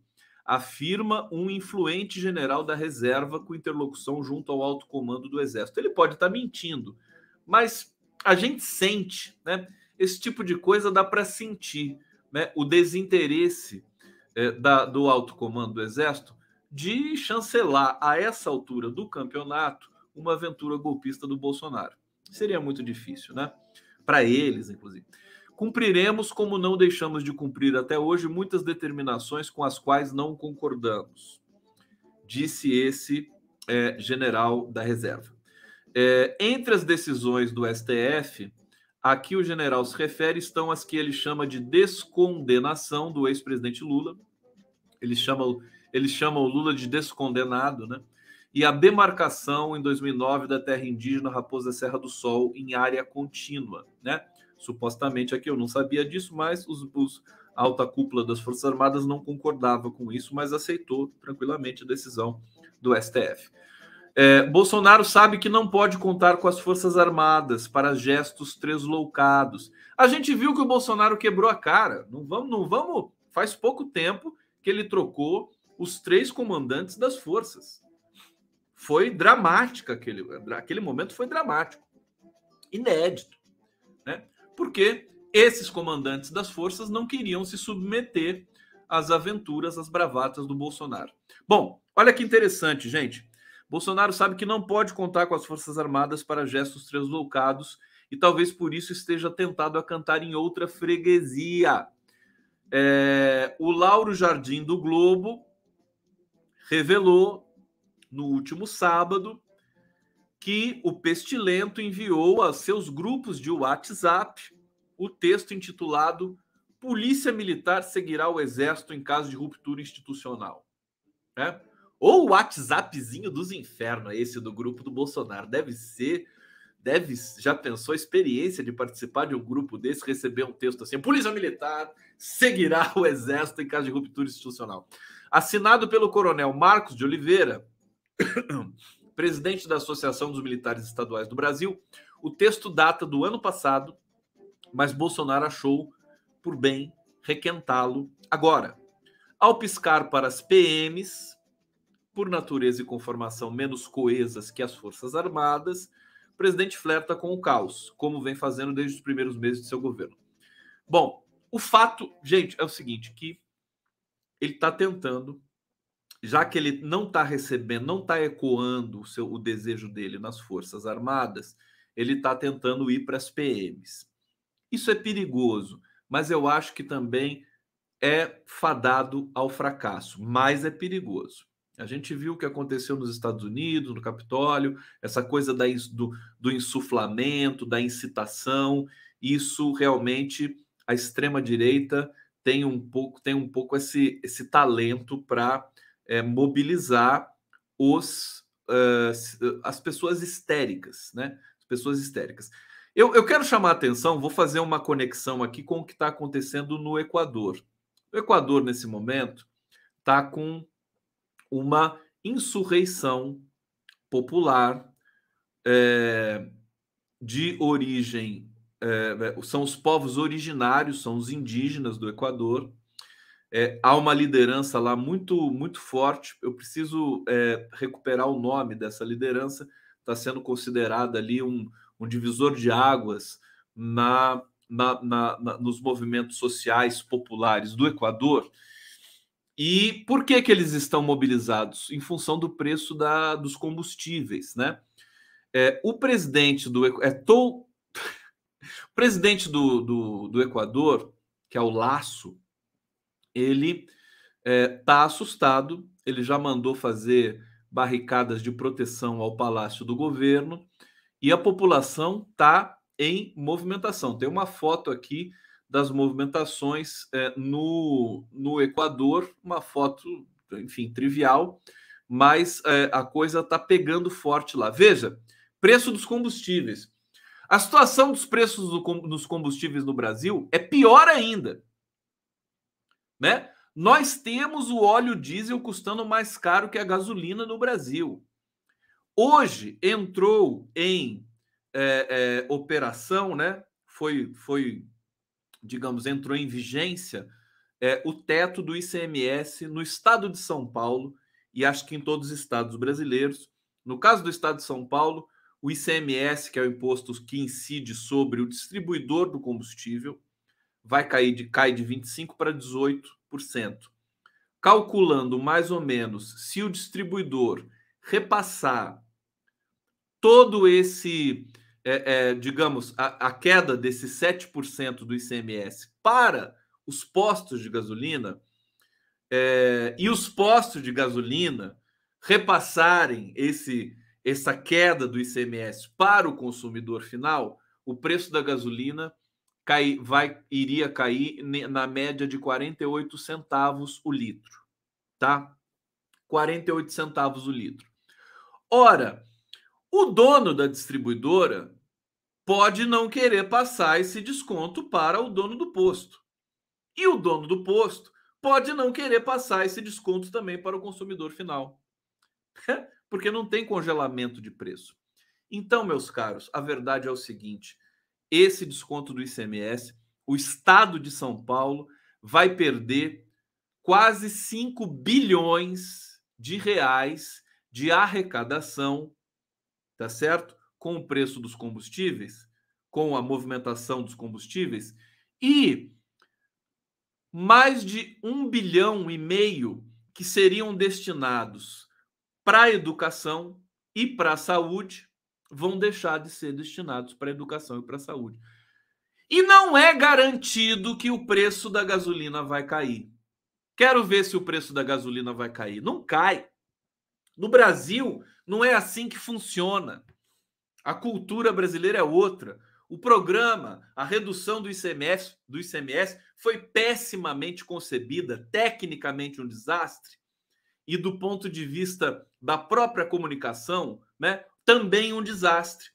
afirma um influente general da reserva com interlocução junto ao alto comando do exército. Ele pode estar tá mentindo, mas a gente sente, né? Esse tipo de coisa dá para sentir, né? O desinteresse é, da, do alto comando do Exército de chancelar a essa altura do campeonato uma aventura golpista do Bolsonaro. Seria muito difícil, né? Para eles, inclusive. Cumpriremos, como não deixamos de cumprir até hoje, muitas determinações com as quais não concordamos, disse esse é, general da reserva. É, entre as decisões do STF, aqui o general se refere, estão as que ele chama de descondenação do ex-presidente Lula. Ele chama, ele chama o Lula de descondenado, né? E a demarcação em 2009 da terra indígena Raposa Serra do Sol em área contínua, né? Supostamente aqui eu não sabia disso, mas os, os alta cúpula das Forças Armadas não concordava com isso, mas aceitou tranquilamente a decisão do STF. É, Bolsonaro sabe que não pode contar com as Forças Armadas para gestos tresloucados. A gente viu que o Bolsonaro quebrou a cara. Não vamos, não vamos. Faz pouco tempo que ele trocou os três comandantes das forças. Foi dramática aquele, aquele momento foi dramático, inédito, né? Porque esses comandantes das forças não queriam se submeter às aventuras, às bravatas do Bolsonaro. Bom, olha que interessante, gente. Bolsonaro sabe que não pode contar com as Forças Armadas para gestos translocados e talvez por isso esteja tentado a cantar em outra freguesia. É, o Lauro Jardim do Globo revelou no último sábado que o Pestilento enviou a seus grupos de WhatsApp o texto intitulado Polícia Militar seguirá o Exército em caso de ruptura institucional. É? Ou o WhatsAppzinho dos infernos, esse do grupo do Bolsonaro. Deve ser. Deve. Já pensou a experiência de participar de um grupo desse, receber um texto assim: Polícia Militar seguirá o Exército em caso de ruptura institucional. Assinado pelo coronel Marcos de Oliveira, presidente da Associação dos Militares Estaduais do Brasil, o texto data do ano passado, mas Bolsonaro achou por bem requentá-lo agora. Ao piscar para as PMs, por natureza e conformação menos coesas que as Forças Armadas, o presidente flerta com o caos, como vem fazendo desde os primeiros meses de seu governo. Bom, o fato, gente, é o seguinte, que ele está tentando já que ele não está recebendo, não está ecoando o, seu, o desejo dele nas Forças Armadas, ele está tentando ir para as PMs. Isso é perigoso, mas eu acho que também é fadado ao fracasso, mas é perigoso. A gente viu o que aconteceu nos Estados Unidos, no Capitólio, essa coisa da, do, do insuflamento, da incitação, isso realmente a extrema direita tem um pouco tem um pouco esse, esse talento para é, mobilizar os uh, as pessoas histéricas, né? As pessoas histéricas. Eu, eu quero chamar a atenção, vou fazer uma conexão aqui com o que está acontecendo no Equador. O Equador, nesse momento, está com uma insurreição popular é, de origem. É, são os povos originários, são os indígenas do Equador. É, há uma liderança lá muito, muito forte. Eu preciso recuperar o nome dessa liderança. Está sendo considerada ali um, um divisor de águas na, na, na, na, nos movimentos sociais populares do Equador. E por que, que eles estão mobilizados? Em função do preço da, dos combustíveis, né? É, o presidente do é, tô, o presidente do, do, do, Equador, que é o Laço, ele está é, tá assustado. Ele já mandou fazer barricadas de proteção ao palácio do governo e a população está em movimentação. Tem uma foto aqui das movimentações é, no, no Equador, uma foto, enfim, trivial, mas é, a coisa está pegando forte lá. Veja, preço dos combustíveis. A situação dos preços do, dos combustíveis no Brasil é pior ainda. Né? Nós temos o óleo diesel custando mais caro que a gasolina no Brasil. Hoje entrou em é, é, operação, né? Foi, foi, digamos, entrou em vigência é, o teto do ICMS no estado de São Paulo e acho que em todos os estados brasileiros. No caso do estado de São Paulo, o ICMS, que é o imposto que incide sobre o distribuidor do combustível, vai cair de cai de 25 para 18%. Calculando mais ou menos se o distribuidor repassar todo esse, é, é, digamos, a, a, queda desse 7% do ICMS para os postos de gasolina é, e os postos de gasolina repassarem esse, essa queda do ICMS para o consumidor final, o preço da gasolina cai, vai, iria cair na média de 48 centavos o litro, tá? 48 centavos o litro. Ora, o dono da distribuidora pode não querer passar esse desconto para o dono do posto. E o dono do posto pode não querer passar esse desconto também para o consumidor final. Porque não tem congelamento de preço. Então, meus caros, a verdade é o seguinte: esse desconto do ICMS, o estado de São Paulo vai perder quase 5 bilhões de reais de arrecadação tá certo? Com o preço dos combustíveis, com a movimentação dos combustíveis e mais de um bilhão e meio que seriam destinados para a educação e para a saúde vão deixar de ser destinados para a educação e para a saúde. E não é garantido que o preço da gasolina vai cair. Quero ver se o preço da gasolina vai cair. Não cai. No Brasil, não é assim que funciona. A cultura brasileira é outra. O programa, a redução do ICMS, do ICMS foi pessimamente concebida, tecnicamente um desastre, e do ponto de vista da própria comunicação, né, também um desastre.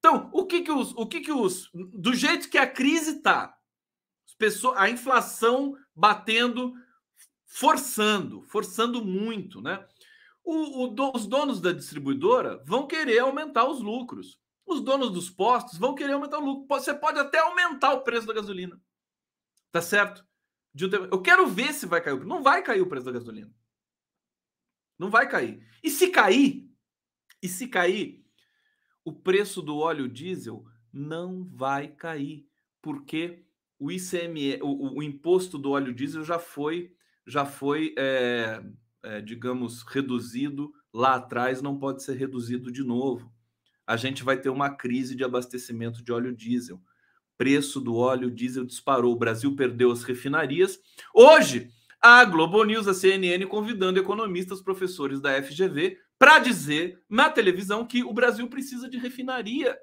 Então, o que que os, o que que os, do jeito que a crise está, a inflação batendo, forçando, forçando muito, né? o, o, os donos da distribuidora vão querer aumentar os lucros. Os donos dos postos vão querer aumentar o lucro. Você pode até aumentar o preço da gasolina. Tá certo? Eu quero ver se vai cair. Não vai cair o preço da gasolina. Não vai cair. E se cair, e se cair, o preço do óleo diesel não vai cair, porque o ICME, o, o imposto do óleo diesel já foi, já foi é, é, digamos, reduzido lá atrás não pode ser reduzido de novo. A gente vai ter uma crise de abastecimento de óleo diesel. Preço do óleo diesel disparou. O Brasil perdeu as refinarias. Hoje, a Globo News, a CNN, convidando economistas, professores da FGV, para dizer na televisão que o Brasil precisa de refinaria.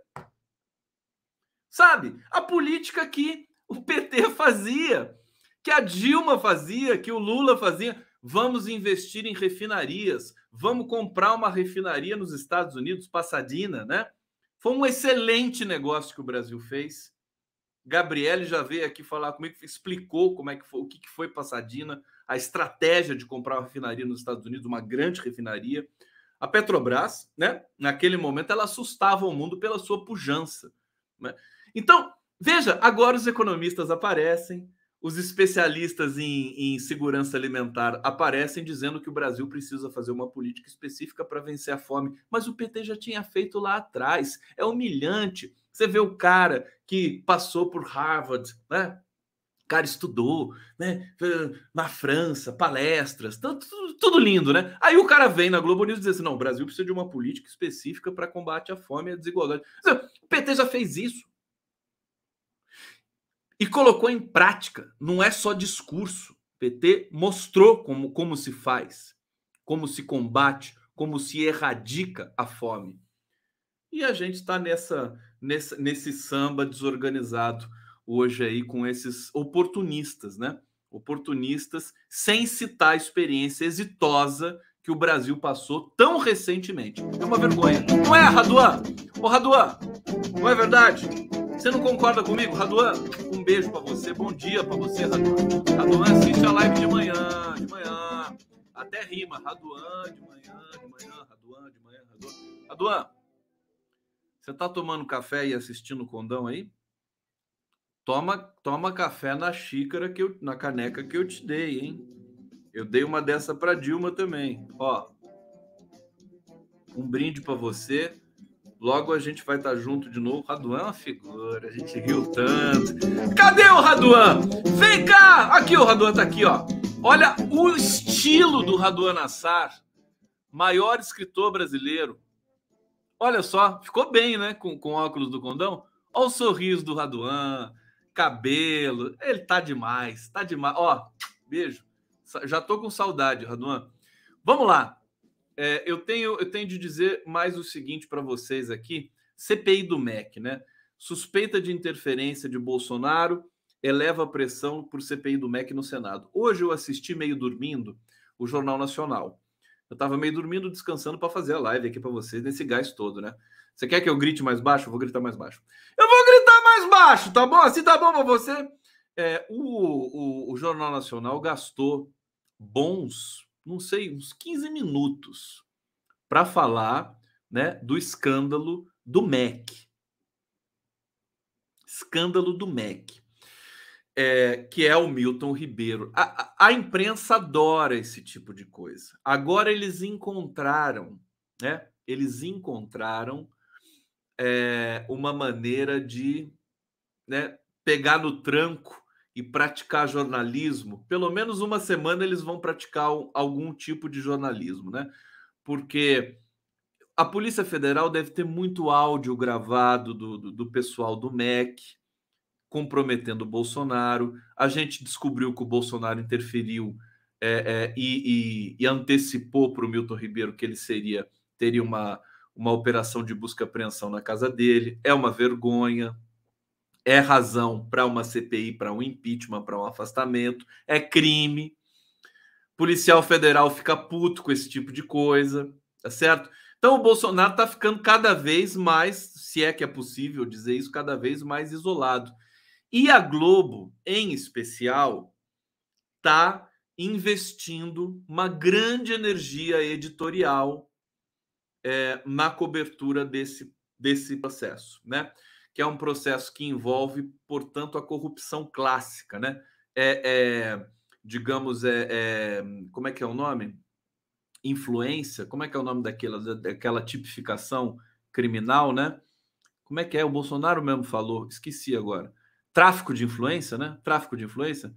Sabe? A política que o PT fazia, que a Dilma fazia, que o Lula fazia. Vamos investir em refinarias, vamos comprar uma refinaria nos Estados Unidos, Passadina, né? Foi um excelente negócio que o Brasil fez. Gabriele já veio aqui falar comigo, explicou como é que foi, o que foi Passadina, a estratégia de comprar uma refinaria nos Estados Unidos, uma grande refinaria. A Petrobras, né? Naquele momento, ela assustava o mundo pela sua pujança. Né? Então, veja, agora os economistas aparecem, os especialistas em, em, segurança alimentar aparecem dizendo que o Brasil precisa fazer uma política específica para vencer a fome. Mas o PT já tinha feito lá atrás. É humilhante. Você vê o cara que passou por Harvard, né? O cara estudou, né? Na França, palestras, tudo, lindo, né? Aí o cara vem na Globo News e diz assim: não, o Brasil precisa de uma política específica para combate à fome e à desigualdade. O PT já fez isso e colocou em prática. Não é só discurso. O PT mostrou como, como se faz, como se combate, como se erradica a fome. E a gente está nessa, nessa, nesse samba desorganizado hoje aí com esses oportunistas, né? Oportunistas sem citar a experiência exitosa que o Brasil passou tão recentemente. É uma vergonha. Não é, Raduan? Ô, Raduan, não é verdade? Você não concorda comigo, Raduan? Um beijo para você, bom dia para você, Raduan. Raduan assiste a live de manhã, de manhã. Até rima, Raduan de manhã, de manhã, Raduan de manhã, Raduan. Raduan, você tá tomando café e assistindo o condão aí? Toma, toma café na xícara que eu, na caneca que eu te dei, hein? Eu dei uma dessa para Dilma também. Ó, um brinde para você Logo a gente vai estar junto de novo. Raduan é uma figura, a gente riu tanto. Cadê o Raduan? Vem cá! Aqui o Raduan tá aqui, ó. Olha o estilo do Raduan Nassar, maior escritor brasileiro. Olha só, ficou bem, né? Com, com óculos do condão. Olha o sorriso do Raduan, cabelo. Ele tá demais, tá demais. Ó, beijo. Já tô com saudade, Raduan. Vamos lá. É, eu, tenho, eu tenho de dizer mais o seguinte para vocês aqui: CPI do MEC, né? Suspeita de interferência de Bolsonaro eleva a pressão por CPI do MEC no Senado. Hoje eu assisti meio dormindo o Jornal Nacional. Eu estava meio dormindo, descansando para fazer a live aqui para vocês, nesse gás todo, né? Você quer que eu grite mais baixo? Eu vou gritar mais baixo. Eu vou gritar baixo, tá bom? Assim tá bom para você? É, o, o, o Jornal Nacional gastou bons não sei, uns 15 minutos para falar né, do escândalo do MEC. Escândalo do MEC. É, que é o Milton Ribeiro. A, a, a, imprensa adora esse tipo de coisa. Agora eles encontraram, né? Eles encontraram é, uma maneira de né, pegar no tranco e praticar jornalismo, pelo menos uma semana eles vão praticar algum tipo de jornalismo, né? Porque a Polícia Federal deve ter muito áudio gravado do, do, do pessoal do MEC comprometendo o Bolsonaro. A gente descobriu que o Bolsonaro interferiu é, é, e, e, e, antecipou para o Milton Ribeiro que ele seria teria uma, uma operação de busca e apreensão na casa dele. É uma vergonha, é razão para uma CPI, para um impeachment, para um afastamento, é crime. Policial federal fica puto com esse tipo de coisa, tá certo? Então o Bolsonaro está ficando cada vez mais, se é que é possível dizer isso, cada vez mais isolado. E a Globo, em especial, está investindo uma grande energia editorial é, na cobertura desse, desse processo, né? Que é um processo que envolve, portanto, a corrupção clássica, né? É, é digamos, é, é, como é que é o nome? Influência, como é que é o nome daquela, daquela tipificação criminal, né? Como é que é? O Bolsonaro mesmo falou, esqueci agora. Tráfico de influência, né? Tráfico de influência.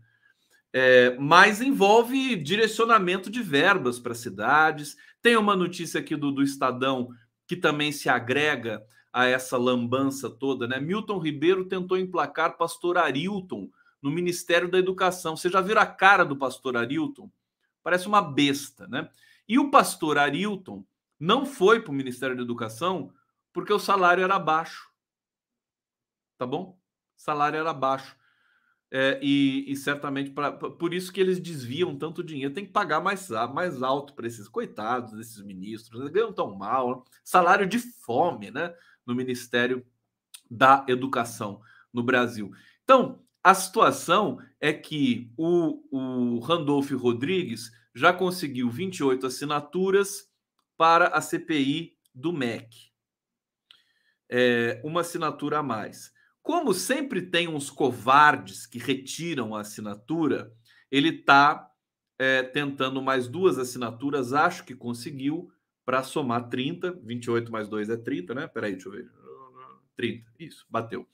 É, mas envolve direcionamento de verbas para cidades. Tem uma notícia aqui do, do Estadão que também se agrega a essa lambança toda, né? Milton Ribeiro tentou emplacar pastor Arilton no Ministério da Educação. Você já viram a cara do pastor Arilton? Parece uma besta, né? E o pastor Arilton não foi para o Ministério da Educação porque o salário era baixo. Tá bom? O salário era baixo. É, e, e, certamente pra, por isso que eles desviam tanto dinheiro. Tem que pagar mais, mais alto para esses coitados, desses ministros. Eles ganham tão mal. Salário de fome, né? No Ministério da Educação no Brasil. Então, a situação é que o, o Randolph Rodrigues já conseguiu 28 assinaturas para a CPI do MEC. É, uma assinatura a mais. Como sempre tem uns covardes que retiram a assinatura, ele está é, tentando mais duas assinaturas, acho que conseguiu, para somar 30. 28 mais 2 é 30, né? Peraí, deixa eu ver. 30, isso, bateu.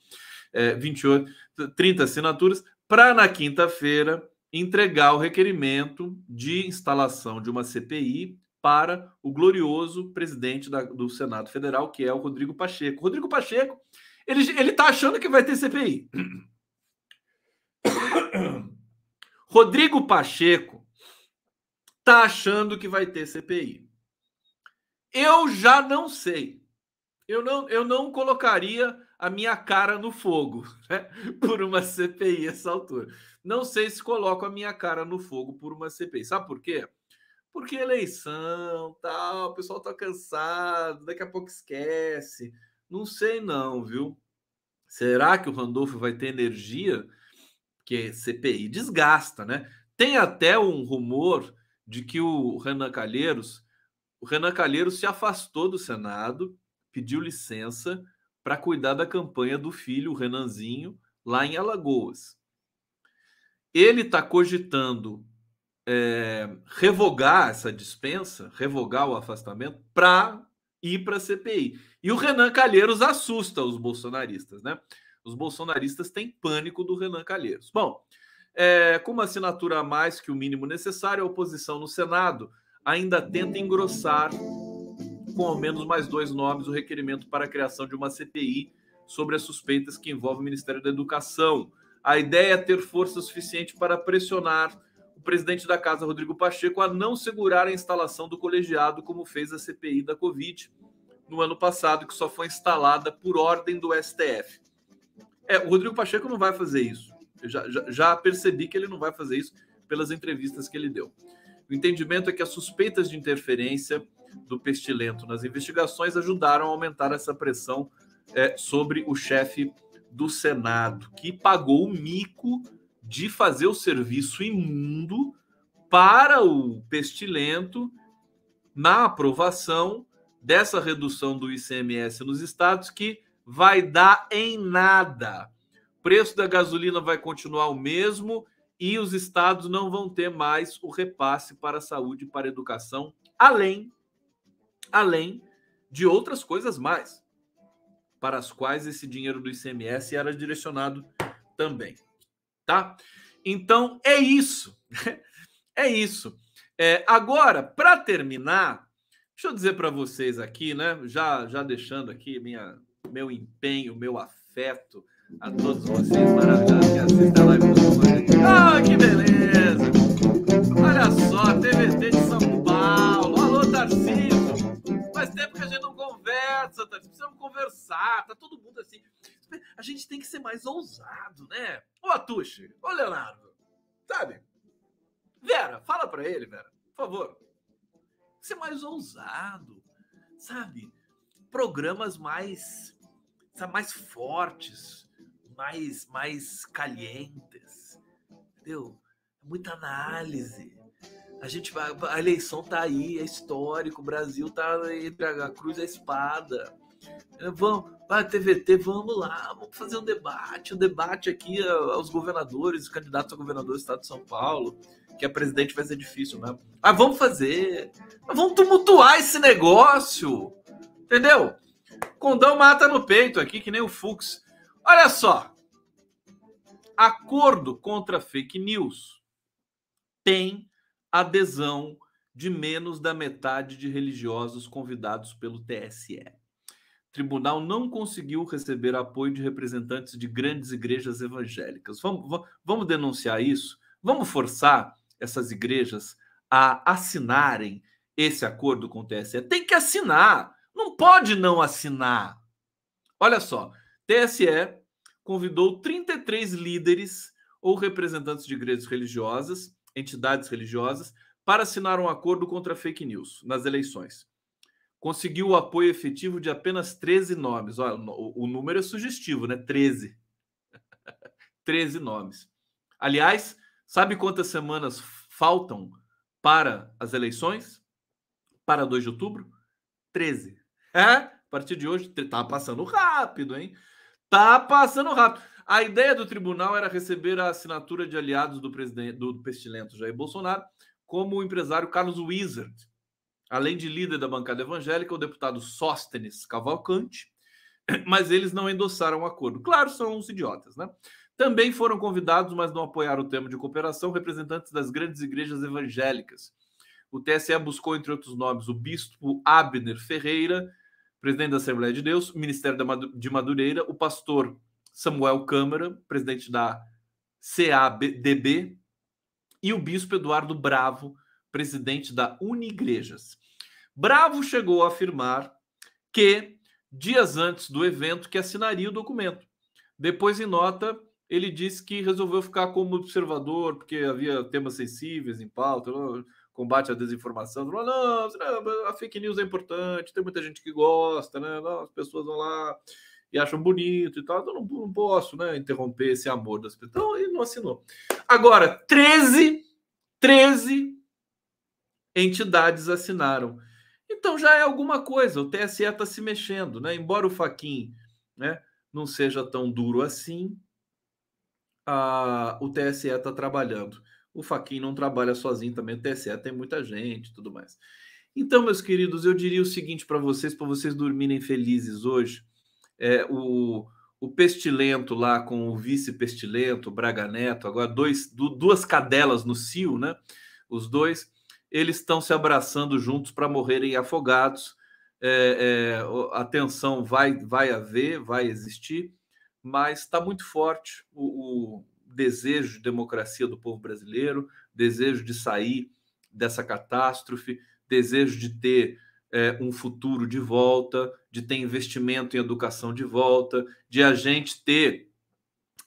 É, 28, 30 assinaturas, para na quinta-feira entregar o requerimento de instalação de uma CPI para o glorioso presidente da, do Senado Federal, que é o Rodrigo Pacheco. Rodrigo Pacheco ele, ele tá achando que vai ter CPI. Rodrigo Pacheco tá achando que vai ter CPI. Eu já não sei. Eu não, eu não colocaria a minha cara no fogo né, por uma CPI essa altura. Não sei se coloco a minha cara no fogo por uma CPI. Sabe por quê? Porque eleição, tal, o pessoal tá cansado, daqui a pouco esquece. Não sei não, viu? Será que o Randolfo vai ter energia? Porque CPI desgasta, né? Tem até um rumor de que o Renan Calheiros, o Renan Calheiros se afastou do Senado, pediu licença para cuidar da campanha do filho, o Renanzinho, lá em Alagoas. Ele está cogitando é, revogar essa dispensa, revogar o afastamento, para ir para a CPI. E o Renan Calheiros assusta os bolsonaristas, né? Os bolsonaristas têm pânico do Renan Calheiros. Bom, é, com uma assinatura a mais que o mínimo necessário, a oposição no Senado ainda tenta engrossar, com ao menos mais dois nomes, o requerimento para a criação de uma CPI sobre as suspeitas que envolvem o Ministério da Educação. A ideia é ter força suficiente para pressionar o presidente da casa, Rodrigo Pacheco, a não segurar a instalação do colegiado, como fez a CPI da Covid no ano passado, que só foi instalada por ordem do STF. É, o Rodrigo Pacheco não vai fazer isso. Eu já, já, já percebi que ele não vai fazer isso pelas entrevistas que ele deu. O entendimento é que as suspeitas de interferência do pestilento nas investigações ajudaram a aumentar essa pressão é, sobre o chefe do Senado, que pagou o mico de fazer o serviço imundo para o pestilento na aprovação dessa redução do ICMS nos estados, que vai dar em nada. O preço da gasolina vai continuar o mesmo e os estados não vão ter mais o repasse para a saúde e para a educação, além, além de outras coisas mais, para as quais esse dinheiro do ICMS era direcionado também. Tá? Então é isso. é isso. É, agora, para terminar, Deixa eu dizer para vocês aqui, né? Já, já deixando aqui minha, meu empenho, meu afeto a todos vocês maravilhosos que assistem a live do Ah, que beleza! Olha só, TVT de São Paulo. Alô, Tarcísio! Faz tempo que a gente não conversa, Tarcísio. Precisamos conversar. Tá todo mundo assim. A gente tem que ser mais ousado, né? Ô, Atushi, ô, Leonardo, sabe? Vera, fala para ele, Vera, por favor ser mais ousado, sabe? Programas mais, sabe, mais fortes, mais, mais calientes, entendeu? Muita análise. A gente vai, a eleição tá aí, é histórico, o Brasil tá entre a cruz e a espada. É, vamos, vai TVT, vamos lá, vamos fazer um debate, um debate aqui aos governadores, os candidatos a governador do estado de São Paulo que a presidente vai ser difícil mesmo. Ah, vamos fazer. Vamos tumultuar esse negócio. Entendeu? Condão mata no peito aqui, que nem o Fux. Olha só. Acordo contra fake news. tem adesão de menos da metade de religiosos convidados pelo TSE. Tribunal não conseguiu receber apoio de representantes de grandes igrejas evangélicas. Vamos, vamos denunciar isso? Vamos forçar essas igrejas a assinarem esse acordo com o TSE? Tem que assinar, não pode não assinar. Olha só, TSE convidou 33 líderes ou representantes de igrejas religiosas, entidades religiosas, para assinar um acordo contra fake news nas eleições. Conseguiu o apoio efetivo de apenas 13 nomes. Olha, o, o número é sugestivo, né? 13. 13 nomes. Aliás, sabe quantas semanas faltam para as eleições? Para 2 de outubro? 13. É? A partir de hoje, tá passando rápido, hein? Tá passando rápido. A ideia do tribunal era receber a assinatura de aliados do presidente do pestilento Jair Bolsonaro, como o empresário Carlos Wizard, além de líder da bancada evangélica, o deputado Sóstenes Cavalcante, mas eles não endossaram o acordo. Claro, são uns idiotas, né? Também foram convidados, mas não apoiaram o tema de cooperação, representantes das grandes igrejas evangélicas. O TSE buscou, entre outros nomes, o bispo Abner Ferreira, presidente da Assembleia de Deus, Ministério de Madureira, o pastor Samuel Câmara, presidente da CADB, e o bispo Eduardo Bravo, presidente da Unigrejas. Bravo chegou a afirmar que, dias antes do evento, que assinaria o documento. Depois, em nota, ele disse que resolveu ficar como observador, porque havia temas sensíveis em pauta, combate à desinformação. Falou, não, a fake news é importante, tem muita gente que gosta, né? As pessoas vão lá e acham bonito e tal. Então não, não posso né, interromper esse amor das pessoas. Então ele não assinou. Agora, 13, 13 entidades assinaram. Então já é alguma coisa. O TSE está se mexendo, né? Embora o Faquin né, não seja tão duro assim, a, o TSE está trabalhando. O Faquin não trabalha sozinho também, o TSE tem muita gente tudo mais. Então, meus queridos, eu diria o seguinte para vocês, para vocês dormirem felizes hoje é, o, o Pestilento lá com o vice-pestilento, Braga Neto, agora dois, du, duas cadelas no cio, né? Os dois, eles estão se abraçando juntos para morrerem afogados. É, é, a tensão vai, vai haver, vai existir, mas está muito forte o, o desejo de democracia do povo brasileiro, desejo de sair dessa catástrofe, desejo de ter é, um futuro de volta, de ter investimento em educação de volta, de a gente ter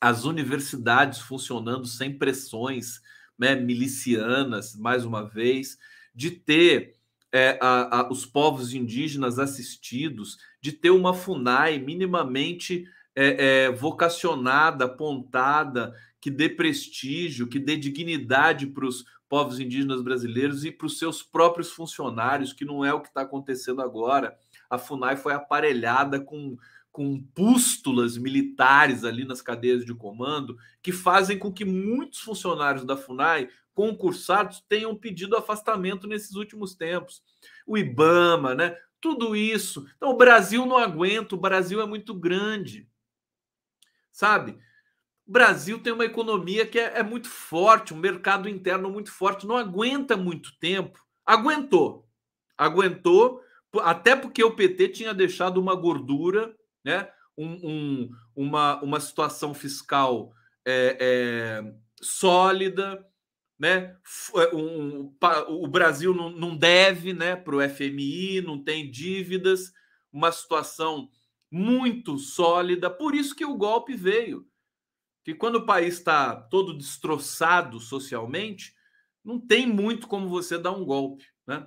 as universidades funcionando sem pressões né, milicianas, mais uma vez, de ter é, a, a, os povos indígenas assistidos, de ter uma FUNAI minimamente é, é, vocacionada, apontada, que dê prestígio, que dê dignidade para os povos indígenas brasileiros e para os seus próprios funcionários, que não é o que está acontecendo agora. A FUNAI foi aparelhada com, com pústulas militares ali nas cadeias de comando, que fazem com que muitos funcionários da FUNAI, concursados, tenham pedido afastamento nesses últimos tempos. O IBAMA, né? Tudo isso. Então, o Brasil não aguenta, o Brasil é muito grande. Sabe? O Brasil tem uma economia que é, é, muito forte, um mercado interno muito forte, não aguenta muito tempo. Aguentou, aguentou, até porque o PT tinha deixado uma gordura, né? Um, um, uma, uma situação fiscal é, é, sólida, né? É, um, o Brasil não, não deve né, para o FMI, não tem dívidas, uma situação muito sólida, por isso que o golpe veio que quando o país está todo destroçado socialmente, não tem muito como você dar um golpe, né?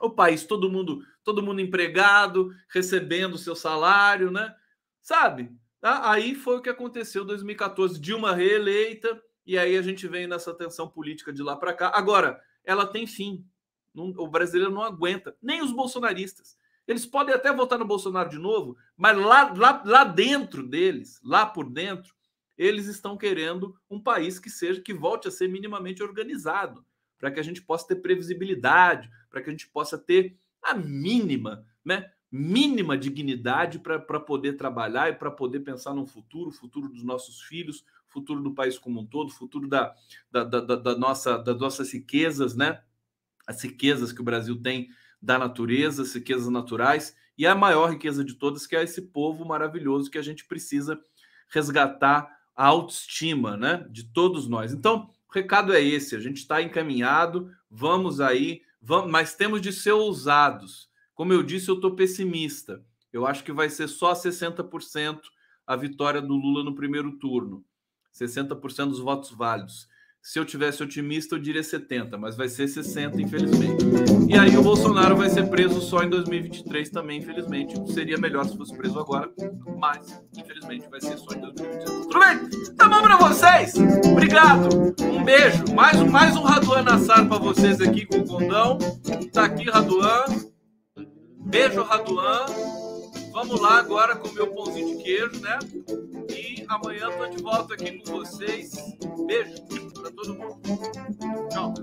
O país todo mundo, todo mundo empregado, recebendo seu salário, né? Sabe? Tá? Aí foi o que aconteceu em 2014, Dilma reeleita e aí a gente vem nessa tensão política de lá para cá. Agora, ela tem fim. O brasileiro não aguenta, nem os bolsonaristas. Eles podem até votar no Bolsonaro de novo, mas lá, lá, lá dentro deles, lá por dentro, eles estão querendo um país que seja que volte a ser minimamente organizado, para que a gente possa ter previsibilidade, para que a gente possa ter a mínima, né, mínima dignidade para poder trabalhar e para poder pensar no futuro, futuro dos nossos filhos, futuro do país como um todo, futuro da, da, da, da nossa, das nossas riquezas, né? As riquezas que o Brasil tem da natureza, as riquezas naturais, e a maior riqueza de todas, que é esse povo maravilhoso que a gente precisa resgatar a autoestima né, de todos nós. Então, o recado é esse: a gente está encaminhado, vamos aí, vamos, mas temos de ser ousados. Como eu disse, eu estou pessimista. Eu acho que vai ser só 60% a vitória do Lula no primeiro turno, 60% dos votos válidos. Se eu tivesse otimista, eu diria 70, mas vai ser 60, infelizmente. E aí o Bolsonaro vai ser preso só em 2023 também, infelizmente. Seria melhor se fosse preso agora, mas infelizmente vai ser só em 2023. Tudo bem? Tá bom pra vocês? Obrigado. Um beijo. Mais, mais um Raduan Nassar pra vocês aqui com o Condão. Tá aqui, Raduan. Beijo, Raduan. Vamos lá agora com o meu pãozinho de queijo, né? E amanhã tô de volta aqui com vocês. Beijo para todo mundo. Tchau.